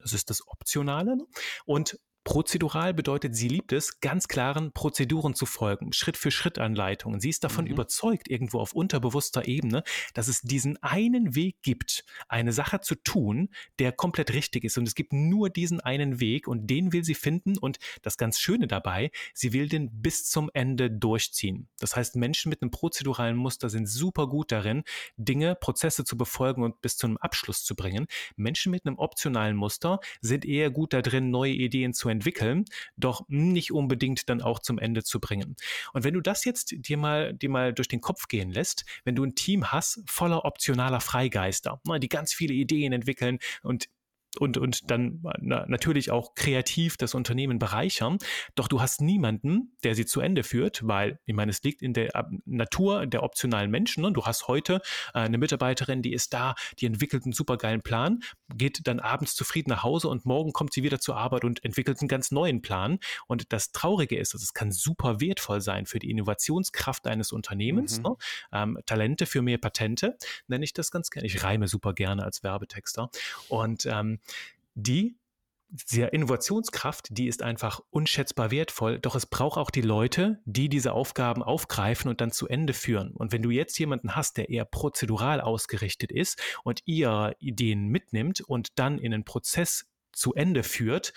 Das ist das Optionale. Ne? Und Prozedural bedeutet, sie liebt es, ganz klaren Prozeduren zu folgen, Schritt für Schritt Anleitungen. Sie ist davon mhm. überzeugt, irgendwo auf unterbewusster Ebene, dass es diesen einen Weg gibt, eine Sache zu tun, der komplett richtig ist. Und es gibt nur diesen einen Weg und den will sie finden. Und das ganz Schöne dabei, sie will den bis zum Ende durchziehen. Das heißt, Menschen mit einem prozeduralen Muster sind super gut darin, Dinge, Prozesse zu befolgen und bis zu einem Abschluss zu bringen. Menschen mit einem optionalen Muster sind eher gut darin, neue Ideen zu entwickeln, doch nicht unbedingt dann auch zum Ende zu bringen. Und wenn du das jetzt dir mal, dir mal durch den Kopf gehen lässt, wenn du ein Team hast voller optionaler Freigeister, ne, die ganz viele Ideen entwickeln und und, und dann na, natürlich auch kreativ das Unternehmen bereichern. Doch du hast niemanden, der sie zu Ende führt, weil, ich meine, es liegt in der Natur der optionalen Menschen. Ne? Du hast heute äh, eine Mitarbeiterin, die ist da, die entwickelt einen supergeilen Plan, geht dann abends zufrieden nach Hause und morgen kommt sie wieder zur Arbeit und entwickelt einen ganz neuen Plan. Und das Traurige ist, dass es kann super wertvoll sein für die Innovationskraft eines Unternehmens. Mhm. Ne? Ähm, Talente für mehr Patente, nenne ich das ganz gerne. Ich reime super gerne als Werbetexter. Und ähm, die dieser Innovationskraft, die ist einfach unschätzbar wertvoll, doch es braucht auch die Leute, die diese Aufgaben aufgreifen und dann zu Ende führen. Und wenn du jetzt jemanden hast, der eher prozedural ausgerichtet ist und ihr Ideen mitnimmt und dann in einen Prozess zu Ende führt,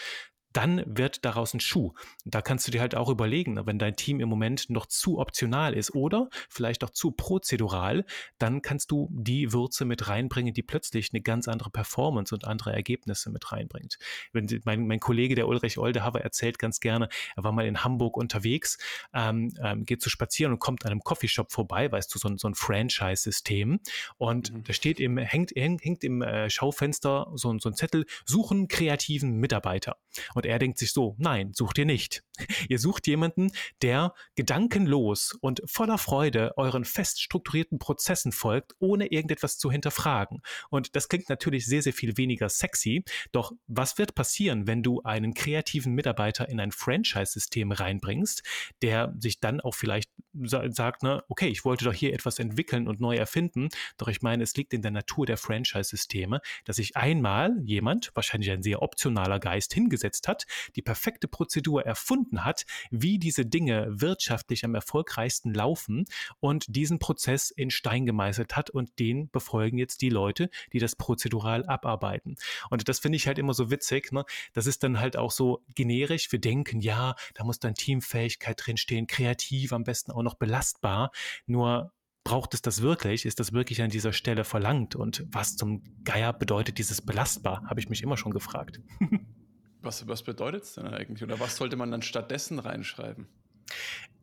dann wird daraus ein Schuh. Da kannst du dir halt auch überlegen, wenn dein Team im Moment noch zu optional ist oder vielleicht auch zu prozedural, dann kannst du die Würze mit reinbringen, die plötzlich eine ganz andere Performance und andere Ergebnisse mit reinbringt. Wenn mein, mein Kollege, der Ulrich Oldehaver, erzählt ganz gerne, er war mal in Hamburg unterwegs, ähm, ähm, geht zu spazieren und kommt an einem Coffeeshop vorbei, weißt du, so ein, so ein Franchise-System und mhm. da steht im, hängt, hängt im äh, Schaufenster so, so ein Zettel, suchen kreativen Mitarbeiter. Und und er denkt sich so, nein, sucht ihr nicht. Ihr sucht jemanden, der gedankenlos und voller Freude euren fest strukturierten Prozessen folgt, ohne irgendetwas zu hinterfragen. Und das klingt natürlich sehr, sehr viel weniger sexy. Doch was wird passieren, wenn du einen kreativen Mitarbeiter in ein Franchise-System reinbringst, der sich dann auch vielleicht sagt, ne, okay, ich wollte doch hier etwas entwickeln und neu erfinden. Doch ich meine, es liegt in der Natur der Franchise-Systeme, dass sich einmal jemand, wahrscheinlich ein sehr optionaler Geist, hingesetzt hat, die perfekte Prozedur erfunden hat, wie diese Dinge wirtschaftlich am erfolgreichsten laufen und diesen Prozess in Stein gemeißelt hat und den befolgen jetzt die Leute, die das prozedural abarbeiten. Und das finde ich halt immer so witzig. Ne? Das ist dann halt auch so generisch. Wir denken, ja, da muss dann Teamfähigkeit drinstehen, kreativ, am besten auch noch belastbar. Nur braucht es das wirklich? Ist das wirklich an dieser Stelle verlangt? Und was zum Geier bedeutet dieses belastbar? Habe ich mich immer schon gefragt. Was, was bedeutet es denn eigentlich? Oder was sollte man dann stattdessen reinschreiben?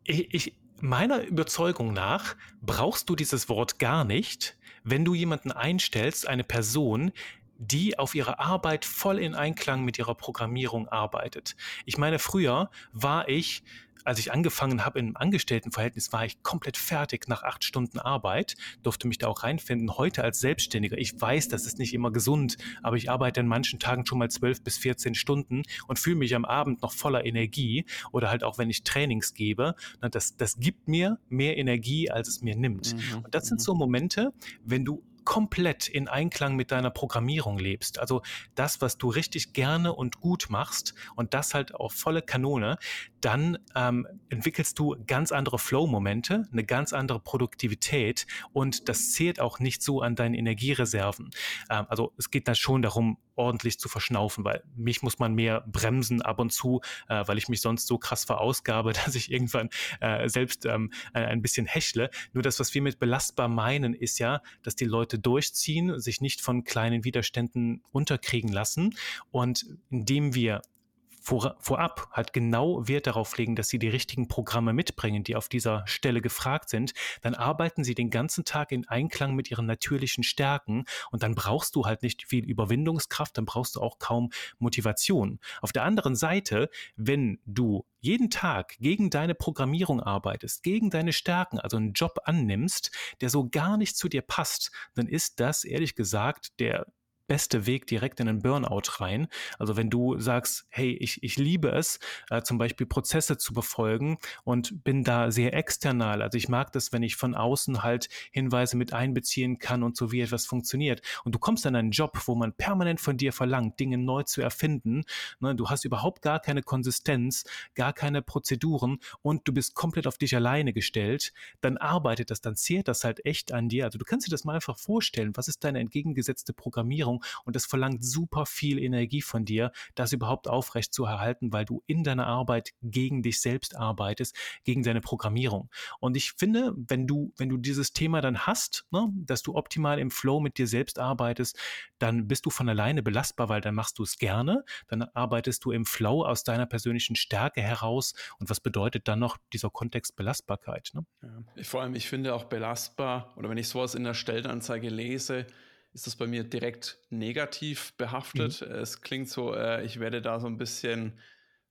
Ich, ich, meiner Überzeugung nach brauchst du dieses Wort gar nicht, wenn du jemanden einstellst, eine Person, die auf ihre Arbeit voll in Einklang mit ihrer Programmierung arbeitet. Ich meine, früher war ich als ich angefangen habe im Angestelltenverhältnis, war ich komplett fertig nach acht Stunden Arbeit, durfte mich da auch reinfinden. Heute als Selbstständiger, ich weiß, das ist nicht immer gesund, aber ich arbeite an manchen Tagen schon mal zwölf bis 14 Stunden und fühle mich am Abend noch voller Energie oder halt auch, wenn ich Trainings gebe. Das, das gibt mir mehr Energie, als es mir nimmt. Mhm. Und das sind mhm. so Momente, wenn du komplett in Einklang mit deiner Programmierung lebst, also das, was du richtig gerne und gut machst und das halt auf volle Kanone, dann ähm, entwickelst du ganz andere Flow-Momente, eine ganz andere Produktivität und das zählt auch nicht so an deinen Energiereserven. Ähm, also es geht da schon darum, ordentlich zu verschnaufen, weil mich muss man mehr bremsen ab und zu, äh, weil ich mich sonst so krass verausgabe, dass ich irgendwann äh, selbst ähm, ein bisschen hechle. Nur das, was wir mit belastbar meinen, ist ja, dass die Leute durchziehen, sich nicht von kleinen Widerständen unterkriegen lassen und indem wir vor, vorab halt genau Wert darauf legen, dass sie die richtigen Programme mitbringen, die auf dieser Stelle gefragt sind, dann arbeiten sie den ganzen Tag in Einklang mit ihren natürlichen Stärken und dann brauchst du halt nicht viel Überwindungskraft, dann brauchst du auch kaum Motivation. Auf der anderen Seite, wenn du jeden Tag gegen deine Programmierung arbeitest, gegen deine Stärken, also einen Job annimmst, der so gar nicht zu dir passt, dann ist das ehrlich gesagt der beste Weg direkt in einen Burnout rein. Also wenn du sagst, hey, ich, ich liebe es, äh, zum Beispiel Prozesse zu befolgen und bin da sehr external. Also ich mag das, wenn ich von außen halt Hinweise mit einbeziehen kann und so wie etwas funktioniert. Und du kommst an einen Job, wo man permanent von dir verlangt, Dinge neu zu erfinden. Ne? Du hast überhaupt gar keine Konsistenz, gar keine Prozeduren und du bist komplett auf dich alleine gestellt. Dann arbeitet das, dann zehrt das halt echt an dir. Also du kannst dir das mal einfach vorstellen. Was ist deine entgegengesetzte Programmierung? Und es verlangt super viel Energie von dir, das überhaupt aufrecht zu erhalten, weil du in deiner Arbeit gegen dich selbst arbeitest, gegen deine Programmierung. Und ich finde, wenn du, wenn du dieses Thema dann hast, ne, dass du optimal im Flow mit dir selbst arbeitest, dann bist du von alleine belastbar, weil dann machst du es gerne, dann arbeitest du im Flow aus deiner persönlichen Stärke heraus. Und was bedeutet dann noch dieser Kontext Belastbarkeit? Ne? Ja. Vor allem, ich finde auch belastbar, oder wenn ich sowas in der Stellenanzeige lese, ist das bei mir direkt negativ behaftet. Mhm. Es klingt so, äh, ich werde da so ein bisschen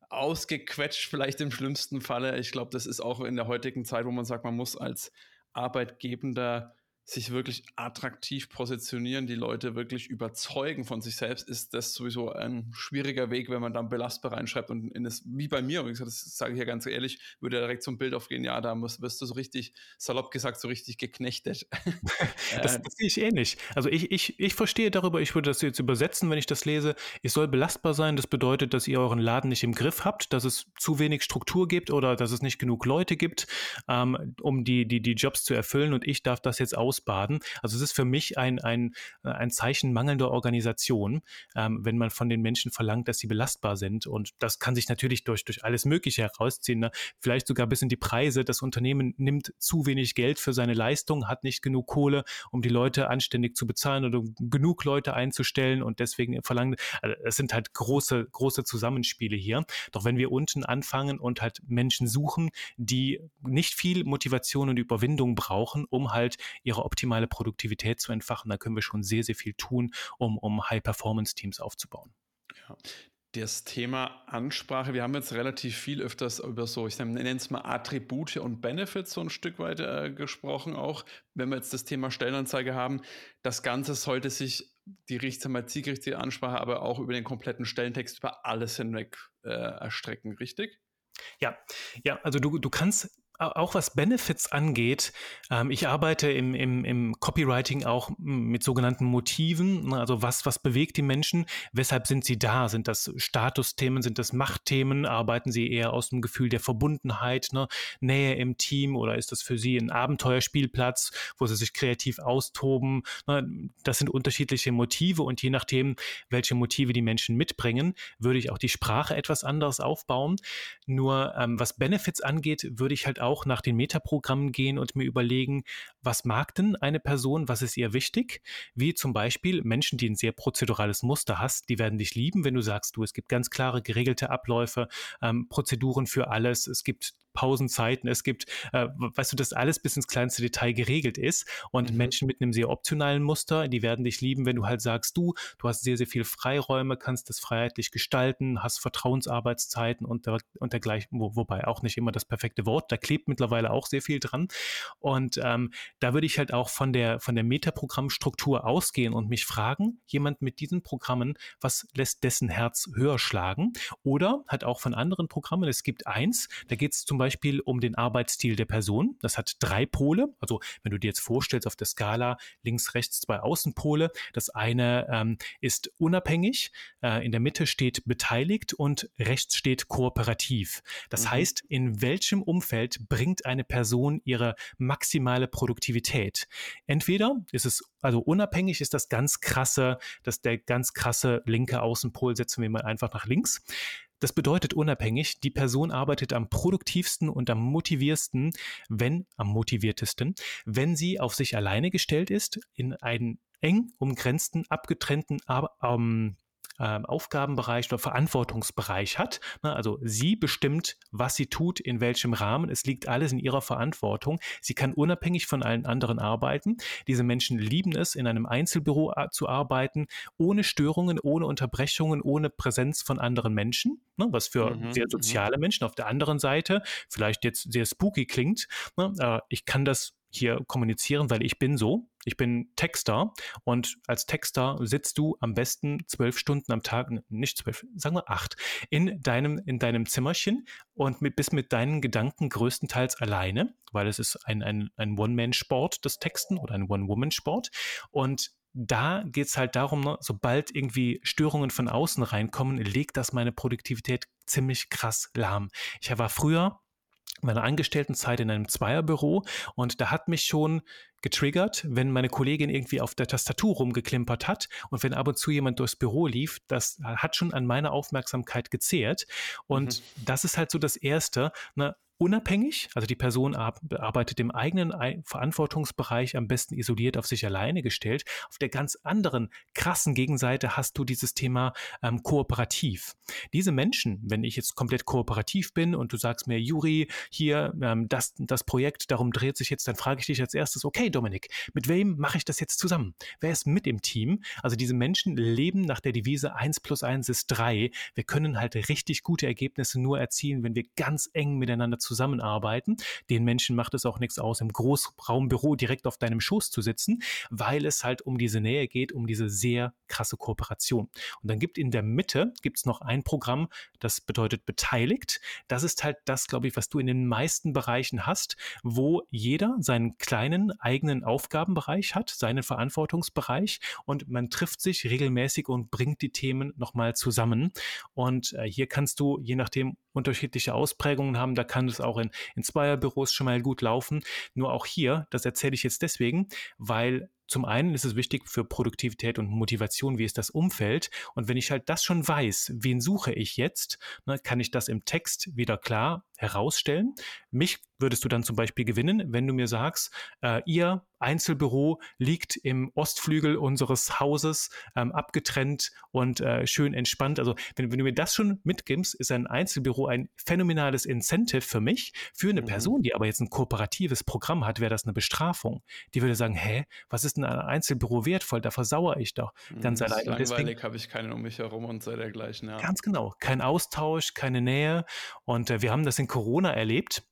ausgequetscht, vielleicht im schlimmsten Falle. Ich glaube, das ist auch in der heutigen Zeit, wo man sagt, man muss als Arbeitgebender sich wirklich attraktiv positionieren, die Leute wirklich überzeugen von sich selbst, ist das sowieso ein schwieriger Weg, wenn man dann belastbar reinschreibt und in das, wie bei mir, das sage ich ja ganz ehrlich, würde direkt zum Bild aufgehen, ja, da musst, wirst du so richtig, salopp gesagt, so richtig geknechtet. das, das sehe ich ähnlich. Also ich, ich, ich verstehe darüber, ich würde das jetzt übersetzen, wenn ich das lese, es soll belastbar sein, das bedeutet, dass ihr euren Laden nicht im Griff habt, dass es zu wenig Struktur gibt oder dass es nicht genug Leute gibt, ähm, um die, die, die Jobs zu erfüllen und ich darf das jetzt aus ausbaden. Also es ist für mich ein, ein, äh, ein Zeichen mangelnder Organisation, ähm, wenn man von den Menschen verlangt, dass sie belastbar sind. Und das kann sich natürlich durch, durch alles Mögliche herausziehen. Ne? Vielleicht sogar bis in die Preise. Das Unternehmen nimmt zu wenig Geld für seine Leistung, hat nicht genug Kohle, um die Leute anständig zu bezahlen oder genug Leute einzustellen und deswegen verlangen, also es sind halt große, große Zusammenspiele hier. Doch wenn wir unten anfangen und halt Menschen suchen, die nicht viel Motivation und Überwindung brauchen, um halt ihre optimale Produktivität zu entfachen, da können wir schon sehr, sehr viel tun, um, um High-Performance-Teams aufzubauen. Ja. Das Thema Ansprache, wir haben jetzt relativ viel öfters über so, ich nenne es mal Attribute und Benefits so ein Stück weit äh, gesprochen, auch wenn wir jetzt das Thema Stellenanzeige haben. Das Ganze sollte sich die richtsamer zielgerichtete Ansprache aber auch über den kompletten Stellentext über alles hinweg äh, erstrecken, richtig? Ja, ja, also du, du kannst auch was Benefits angeht, ähm, ich arbeite im, im, im Copywriting auch mit sogenannten Motiven, ne, also was, was bewegt die Menschen, weshalb sind sie da? Sind das Statusthemen, sind das Machtthemen? Arbeiten sie eher aus dem Gefühl der Verbundenheit, ne? Nähe im Team oder ist das für sie ein Abenteuerspielplatz, wo sie sich kreativ austoben? Ne? Das sind unterschiedliche Motive und je nachdem, welche Motive die Menschen mitbringen, würde ich auch die Sprache etwas anders aufbauen. Nur ähm, was Benefits angeht, würde ich halt auch auch nach den Metaprogrammen gehen und mir überlegen, was mag denn eine Person, was ist ihr wichtig? Wie zum Beispiel Menschen, die ein sehr prozedurales Muster hast, die werden dich lieben, wenn du sagst, du, es gibt ganz klare geregelte Abläufe, ähm, Prozeduren für alles, es gibt Pausenzeiten, es gibt, äh, weißt du, dass alles bis ins kleinste Detail geregelt ist und mhm. Menschen mit einem sehr optionalen Muster, die werden dich lieben, wenn du halt sagst, du, du hast sehr, sehr viel Freiräume, kannst das freiheitlich gestalten, hast Vertrauensarbeitszeiten und, und dergleichen, wo, wobei auch nicht immer das perfekte Wort, da klebt mittlerweile auch sehr viel dran. Und ähm, da würde ich halt auch von der, von der Metaprogrammstruktur ausgehen und mich fragen, jemand mit diesen Programmen, was lässt dessen Herz höher schlagen? Oder halt auch von anderen Programmen, es gibt eins, da geht es zum Beispiel um den Arbeitsstil der Person. Das hat drei Pole. Also wenn du dir jetzt vorstellst auf der Skala links, rechts zwei Außenpole. Das eine ähm, ist unabhängig, äh, in der Mitte steht beteiligt und rechts steht kooperativ. Das mhm. heißt, in welchem Umfeld bringt eine Person ihre maximale Produktivität? Entweder ist es also unabhängig ist das ganz krasse, dass der ganz krasse linke Außenpol setzen wir mal einfach nach links. Das bedeutet unabhängig, die Person arbeitet am produktivsten und am motiviersten, wenn, am motiviertesten, wenn sie auf sich alleine gestellt ist, in einen eng umgrenzten, abgetrennten ähm, ähm, Aufgabenbereich oder Verantwortungsbereich hat. Ne, also sie bestimmt, was sie tut, in welchem Rahmen. Es liegt alles in ihrer Verantwortung. Sie kann unabhängig von allen anderen arbeiten. Diese Menschen lieben es, in einem Einzelbüro zu arbeiten, ohne Störungen, ohne Unterbrechungen, ohne Präsenz von anderen Menschen, ne, was für mhm, sehr mhm. soziale Menschen auf der anderen Seite vielleicht jetzt sehr spooky klingt. Ne, äh, ich kann das hier kommunizieren, weil ich bin so. Ich bin Texter und als Texter sitzt du am besten zwölf Stunden am Tag, nicht zwölf, sagen wir acht, in deinem, in deinem Zimmerchen und mit, bist mit deinen Gedanken größtenteils alleine, weil es ist ein, ein, ein One-Man-Sport, das Texten oder ein One-Woman-Sport. Und da geht es halt darum, ne, sobald irgendwie Störungen von außen reinkommen, legt das meine Produktivität ziemlich krass lahm. Ich war früher meiner Angestelltenzeit in einem Zweierbüro und da hat mich schon getriggert, wenn meine Kollegin irgendwie auf der Tastatur rumgeklimpert hat und wenn ab und zu jemand durchs Büro lief, das hat schon an meiner Aufmerksamkeit gezehrt und mhm. das ist halt so das Erste, ne, unabhängig, also die Person arbeitet im eigenen Verantwortungsbereich, am besten isoliert auf sich alleine gestellt. Auf der ganz anderen krassen Gegenseite hast du dieses Thema ähm, kooperativ. Diese Menschen, wenn ich jetzt komplett kooperativ bin und du sagst mir, Juri, hier ähm, das, das Projekt, darum dreht sich jetzt, dann frage ich dich als erstes, okay, Dominik, mit wem mache ich das jetzt zusammen? Wer ist mit im Team? Also diese Menschen leben nach der Devise 1 plus 1 ist 3. Wir können halt richtig gute Ergebnisse nur erzielen, wenn wir ganz eng miteinander zusammenarbeiten zusammenarbeiten. Den Menschen macht es auch nichts aus, im Großraumbüro direkt auf deinem Schoß zu sitzen, weil es halt um diese Nähe geht, um diese sehr krasse Kooperation. Und dann gibt in der Mitte gibt's noch ein Programm, das bedeutet beteiligt. Das ist halt das, glaube ich, was du in den meisten Bereichen hast, wo jeder seinen kleinen eigenen Aufgabenbereich hat, seinen Verantwortungsbereich und man trifft sich regelmäßig und bringt die Themen nochmal zusammen. Und äh, hier kannst du, je nachdem, unterschiedliche Ausprägungen haben. Da kann es auch in, in Zweierbüros schon mal gut laufen. Nur auch hier, das erzähle ich jetzt deswegen, weil zum einen ist es wichtig für Produktivität und Motivation, wie ist das Umfeld. Und wenn ich halt das schon weiß, wen suche ich jetzt, ne, kann ich das im Text wieder klar herausstellen. Mich würdest du dann zum Beispiel gewinnen, wenn du mir sagst, äh, ihr Einzelbüro liegt im Ostflügel unseres Hauses, ähm, abgetrennt und äh, schön entspannt. Also wenn, wenn, du mir das schon mitgibst, ist ein Einzelbüro ein phänomenales Incentive für mich. Für eine mhm. Person, die aber jetzt ein kooperatives Programm hat, wäre das eine Bestrafung. Die würde sagen, hä, was ist denn ein Einzelbüro wertvoll? Da versauere ich doch ganz mhm, allein. Langweilig habe ich keinen um mich herum und sei dergleichen. Ja. Ganz genau. Kein Austausch, keine Nähe. Und äh, wir haben das in Corona erlebt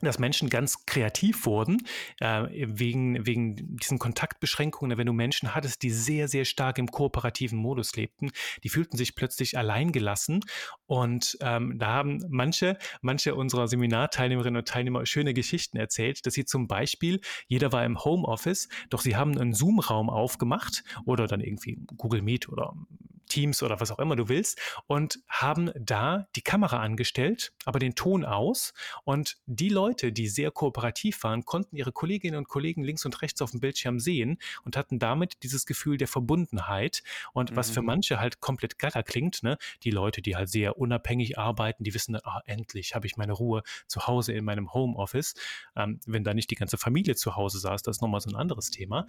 dass Menschen ganz kreativ wurden, äh, wegen, wegen diesen Kontaktbeschränkungen. Wenn du Menschen hattest, die sehr, sehr stark im kooperativen Modus lebten, die fühlten sich plötzlich alleingelassen. Und ähm, da haben manche, manche unserer Seminarteilnehmerinnen und Teilnehmer schöne Geschichten erzählt, dass sie zum Beispiel, jeder war im Homeoffice, doch sie haben einen Zoom-Raum aufgemacht oder dann irgendwie Google Meet oder Teams oder was auch immer du willst und haben da die Kamera angestellt, aber den Ton aus und die Leute, die sehr kooperativ waren, konnten ihre Kolleginnen und Kollegen links und rechts auf dem Bildschirm sehen und hatten damit dieses Gefühl der Verbundenheit und was für mhm. manche halt komplett gatter klingt, ne? die Leute, die halt sehr unabhängig arbeiten, die wissen, ah, endlich habe ich meine Ruhe zu Hause in meinem Homeoffice, ähm, wenn da nicht die ganze Familie zu Hause saß, das ist nochmal so ein anderes Thema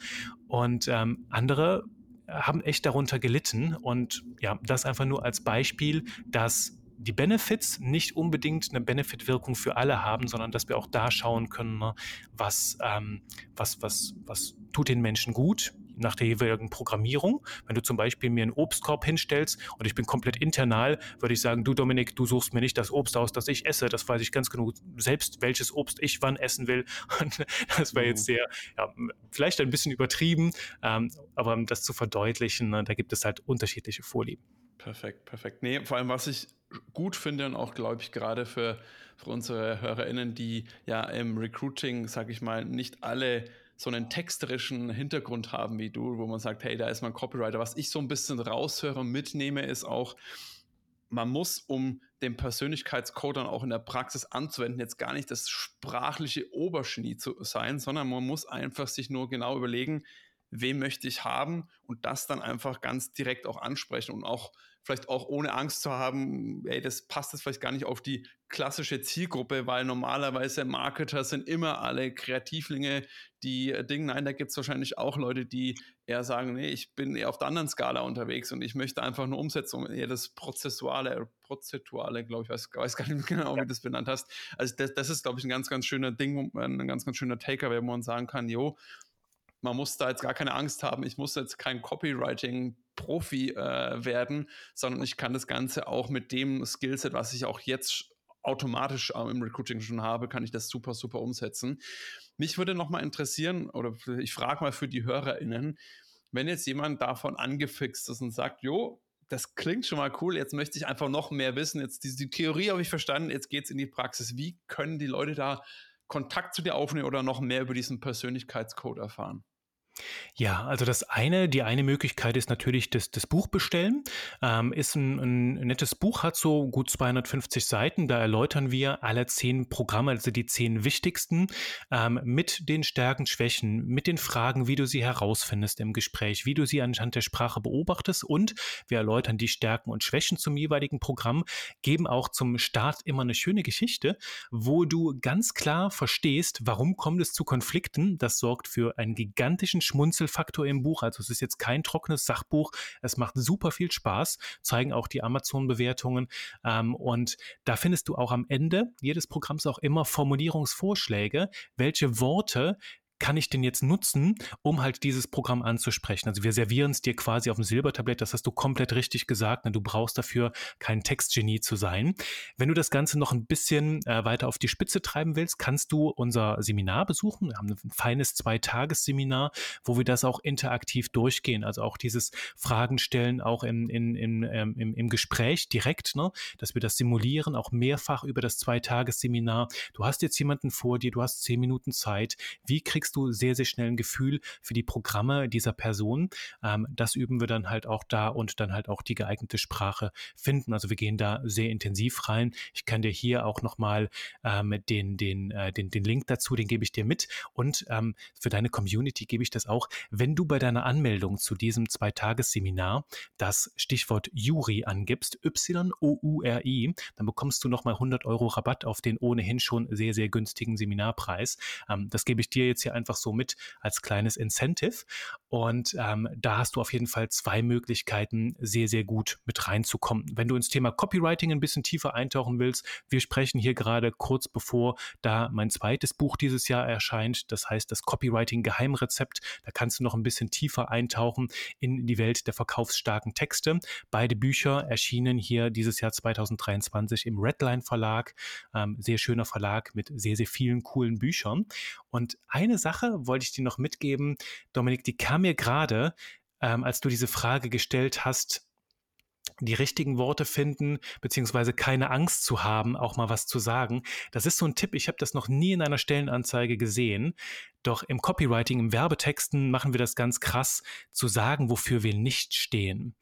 und ähm, andere haben echt darunter gelitten. Und ja, das einfach nur als Beispiel, dass die Benefits nicht unbedingt eine Benefitwirkung für alle haben, sondern dass wir auch da schauen können, ne, was, ähm, was, was, was tut den Menschen gut, nach der jeweiligen Programmierung. Wenn du zum Beispiel mir einen Obstkorb hinstellst und ich bin komplett internal, würde ich sagen, du Dominik, du suchst mir nicht das Obst aus, das ich esse. Das weiß ich ganz genug selbst, welches Obst ich wann essen will. Und das wäre jetzt mhm. sehr, ja, vielleicht ein bisschen übertrieben, ähm, aber um das zu verdeutlichen, ne, da gibt es halt unterschiedliche Vorlieben. Perfekt, perfekt. Nee, vor allem, was ich gut finde und auch, glaube ich, gerade für, für unsere HörerInnen, die ja im Recruiting, sag ich mal, nicht alle so einen texterischen Hintergrund haben wie du, wo man sagt, hey, da ist man Copywriter. Was ich so ein bisschen raushöre und mitnehme, ist auch, man muss, um den Persönlichkeitscode dann auch in der Praxis anzuwenden, jetzt gar nicht das sprachliche Oberschnie zu sein, sondern man muss einfach sich nur genau überlegen, wem möchte ich haben und das dann einfach ganz direkt auch ansprechen und auch vielleicht auch ohne Angst zu haben, ey, das passt jetzt vielleicht gar nicht auf die klassische Zielgruppe, weil normalerweise Marketer sind immer alle Kreativlinge, die äh, Dinge, nein, da gibt es wahrscheinlich auch Leute, die eher sagen, nee, ich bin eher auf der anderen Skala unterwegs und ich möchte einfach nur Umsetzung, eher das Prozessuale, Prozeduale, glaube ich, weiß, weiß gar nicht genau, wie du das benannt hast. Also das, das ist, glaube ich, ein ganz, ganz schöner Ding, ein ganz, ganz schöner Taker, wenn man sagen kann, jo, man muss da jetzt gar keine Angst haben, ich muss jetzt kein Copywriting-Profi äh, werden, sondern ich kann das Ganze auch mit dem Skillset, was ich auch jetzt automatisch äh, im Recruiting schon habe, kann ich das super, super umsetzen. Mich würde noch mal interessieren, oder ich frage mal für die HörerInnen, wenn jetzt jemand davon angefixt ist und sagt, jo, das klingt schon mal cool, jetzt möchte ich einfach noch mehr wissen, jetzt die, die Theorie habe ich verstanden, jetzt geht es in die Praxis. Wie können die Leute da Kontakt zu dir aufnehmen oder noch mehr über diesen Persönlichkeitscode erfahren? Ja, also das eine, die eine Möglichkeit ist natürlich das, das Buch bestellen. Ähm, ist ein, ein nettes Buch, hat so gut 250 Seiten. Da erläutern wir alle zehn Programme, also die zehn wichtigsten, ähm, mit den Stärken, Schwächen, mit den Fragen, wie du sie herausfindest im Gespräch, wie du sie anhand der Sprache beobachtest und wir erläutern die Stärken und Schwächen zum jeweiligen Programm, geben auch zum Start immer eine schöne Geschichte, wo du ganz klar verstehst, warum kommt es zu Konflikten. Das sorgt für einen gigantischen Schmunzelfaktor im Buch. Also es ist jetzt kein trockenes Sachbuch. Es macht super viel Spaß, zeigen auch die Amazon-Bewertungen. Ähm, und da findest du auch am Ende jedes Programms auch immer Formulierungsvorschläge, welche Worte kann ich denn jetzt nutzen, um halt dieses Programm anzusprechen? Also wir servieren es dir quasi auf dem Silbertablett, das hast du komplett richtig gesagt. Ne? Du brauchst dafür kein Textgenie zu sein. Wenn du das Ganze noch ein bisschen äh, weiter auf die Spitze treiben willst, kannst du unser Seminar besuchen. Wir haben ein feines Zweitagesseminar, wo wir das auch interaktiv durchgehen. Also auch dieses Fragen stellen, auch in, in, in, ähm, im, im Gespräch direkt, ne? dass wir das simulieren, auch mehrfach über das Zweitagesseminar. Du hast jetzt jemanden vor dir, du hast zehn Minuten Zeit. Wie kriegst kriegst du sehr, sehr schnell ein Gefühl für die Programme dieser Person. Ähm, das üben wir dann halt auch da und dann halt auch die geeignete Sprache finden. Also wir gehen da sehr intensiv rein. Ich kann dir hier auch nochmal ähm, den, den, äh, den, den Link dazu, den gebe ich dir mit. Und ähm, für deine Community gebe ich das auch. Wenn du bei deiner Anmeldung zu diesem Zweitagesseminar das Stichwort Juri angibst, Y-O-U-R-I, dann bekommst du nochmal 100 Euro Rabatt auf den ohnehin schon sehr, sehr günstigen Seminarpreis. Ähm, das gebe ich dir jetzt hier einfach so mit als kleines Incentive. Und ähm, da hast du auf jeden Fall zwei Möglichkeiten, sehr, sehr gut mit reinzukommen. Wenn du ins Thema Copywriting ein bisschen tiefer eintauchen willst, wir sprechen hier gerade kurz bevor da mein zweites Buch dieses Jahr erscheint. Das heißt, das Copywriting Geheimrezept. Da kannst du noch ein bisschen tiefer eintauchen in die Welt der verkaufsstarken Texte. Beide Bücher erschienen hier dieses Jahr 2023 im Redline Verlag. Ähm, sehr schöner Verlag mit sehr, sehr vielen coolen Büchern. Und eine Sache wollte ich dir noch mitgeben, Dominik, die kam mir gerade, ähm, als du diese Frage gestellt hast, die richtigen Worte finden, beziehungsweise keine Angst zu haben, auch mal was zu sagen. Das ist so ein Tipp, ich habe das noch nie in einer Stellenanzeige gesehen. Doch im Copywriting, im Werbetexten machen wir das ganz krass, zu sagen, wofür wir nicht stehen.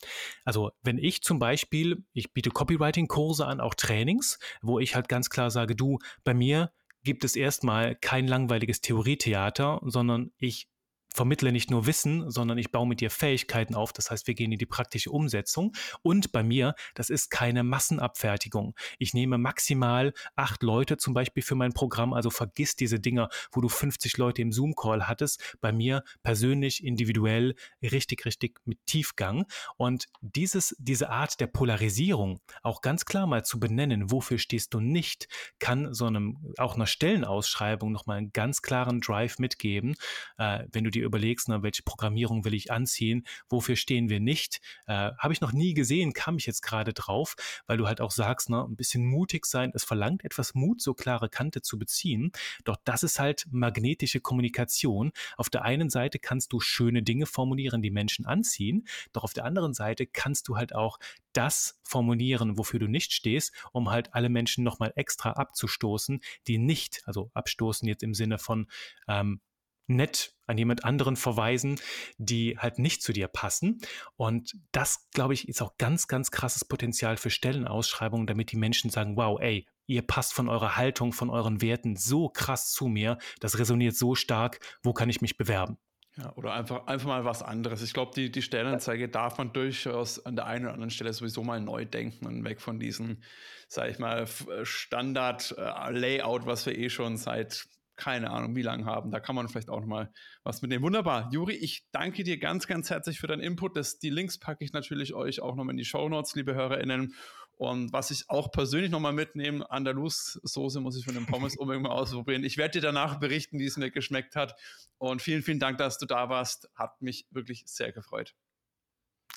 Also wenn ich zum Beispiel, ich biete Copywriting-Kurse an, auch Trainings, wo ich halt ganz klar sage, du, bei mir gibt es erstmal kein langweiliges Theorietheater, sondern ich vermittle nicht nur Wissen, sondern ich baue mit dir Fähigkeiten auf. Das heißt, wir gehen in die praktische Umsetzung. Und bei mir, das ist keine Massenabfertigung. Ich nehme maximal acht Leute zum Beispiel für mein Programm. Also vergiss diese Dinger, wo du 50 Leute im Zoom-Call hattest. Bei mir persönlich, individuell, richtig, richtig mit Tiefgang. Und dieses, diese Art der Polarisierung auch ganz klar mal zu benennen, wofür stehst du nicht, kann so einem, auch einer Stellenausschreibung nochmal einen ganz klaren Drive mitgeben. Äh, wenn du die überlegst, na, welche Programmierung will ich anziehen, wofür stehen wir nicht, äh, habe ich noch nie gesehen, kam ich jetzt gerade drauf, weil du halt auch sagst, na, ein bisschen mutig sein, es verlangt etwas Mut, so klare Kante zu beziehen, doch das ist halt magnetische Kommunikation. Auf der einen Seite kannst du schöne Dinge formulieren, die Menschen anziehen, doch auf der anderen Seite kannst du halt auch das formulieren, wofür du nicht stehst, um halt alle Menschen nochmal extra abzustoßen, die nicht, also abstoßen jetzt im Sinne von ähm, nett an jemand anderen verweisen, die halt nicht zu dir passen. Und das, glaube ich, ist auch ganz, ganz krasses Potenzial für Stellenausschreibungen, damit die Menschen sagen, wow, ey, ihr passt von eurer Haltung, von euren Werten so krass zu mir, das resoniert so stark, wo kann ich mich bewerben? Ja, oder einfach, einfach mal was anderes. Ich glaube, die, die Stellenanzeige darf man durchaus an der einen oder anderen Stelle sowieso mal neu denken und weg von diesem, sag ich mal, Standard-Layout, was wir eh schon seit keine Ahnung, wie lange haben. Da kann man vielleicht auch noch mal was mitnehmen. Wunderbar. Juri, ich danke dir ganz, ganz herzlich für deinen Input. Das, die Links packe ich natürlich euch auch noch mal in die Show Notes, liebe HörerInnen. Und was ich auch persönlich noch mal mitnehme, Andalus-Soße muss ich von den Pommes unbedingt mal ausprobieren. Ich werde dir danach berichten, wie es mir geschmeckt hat. Und vielen, vielen Dank, dass du da warst. Hat mich wirklich sehr gefreut.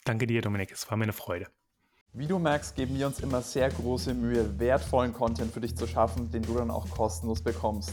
Danke dir, Dominik. Es war mir eine Freude. Wie du merkst, geben wir uns immer sehr große Mühe, wertvollen Content für dich zu schaffen, den du dann auch kostenlos bekommst.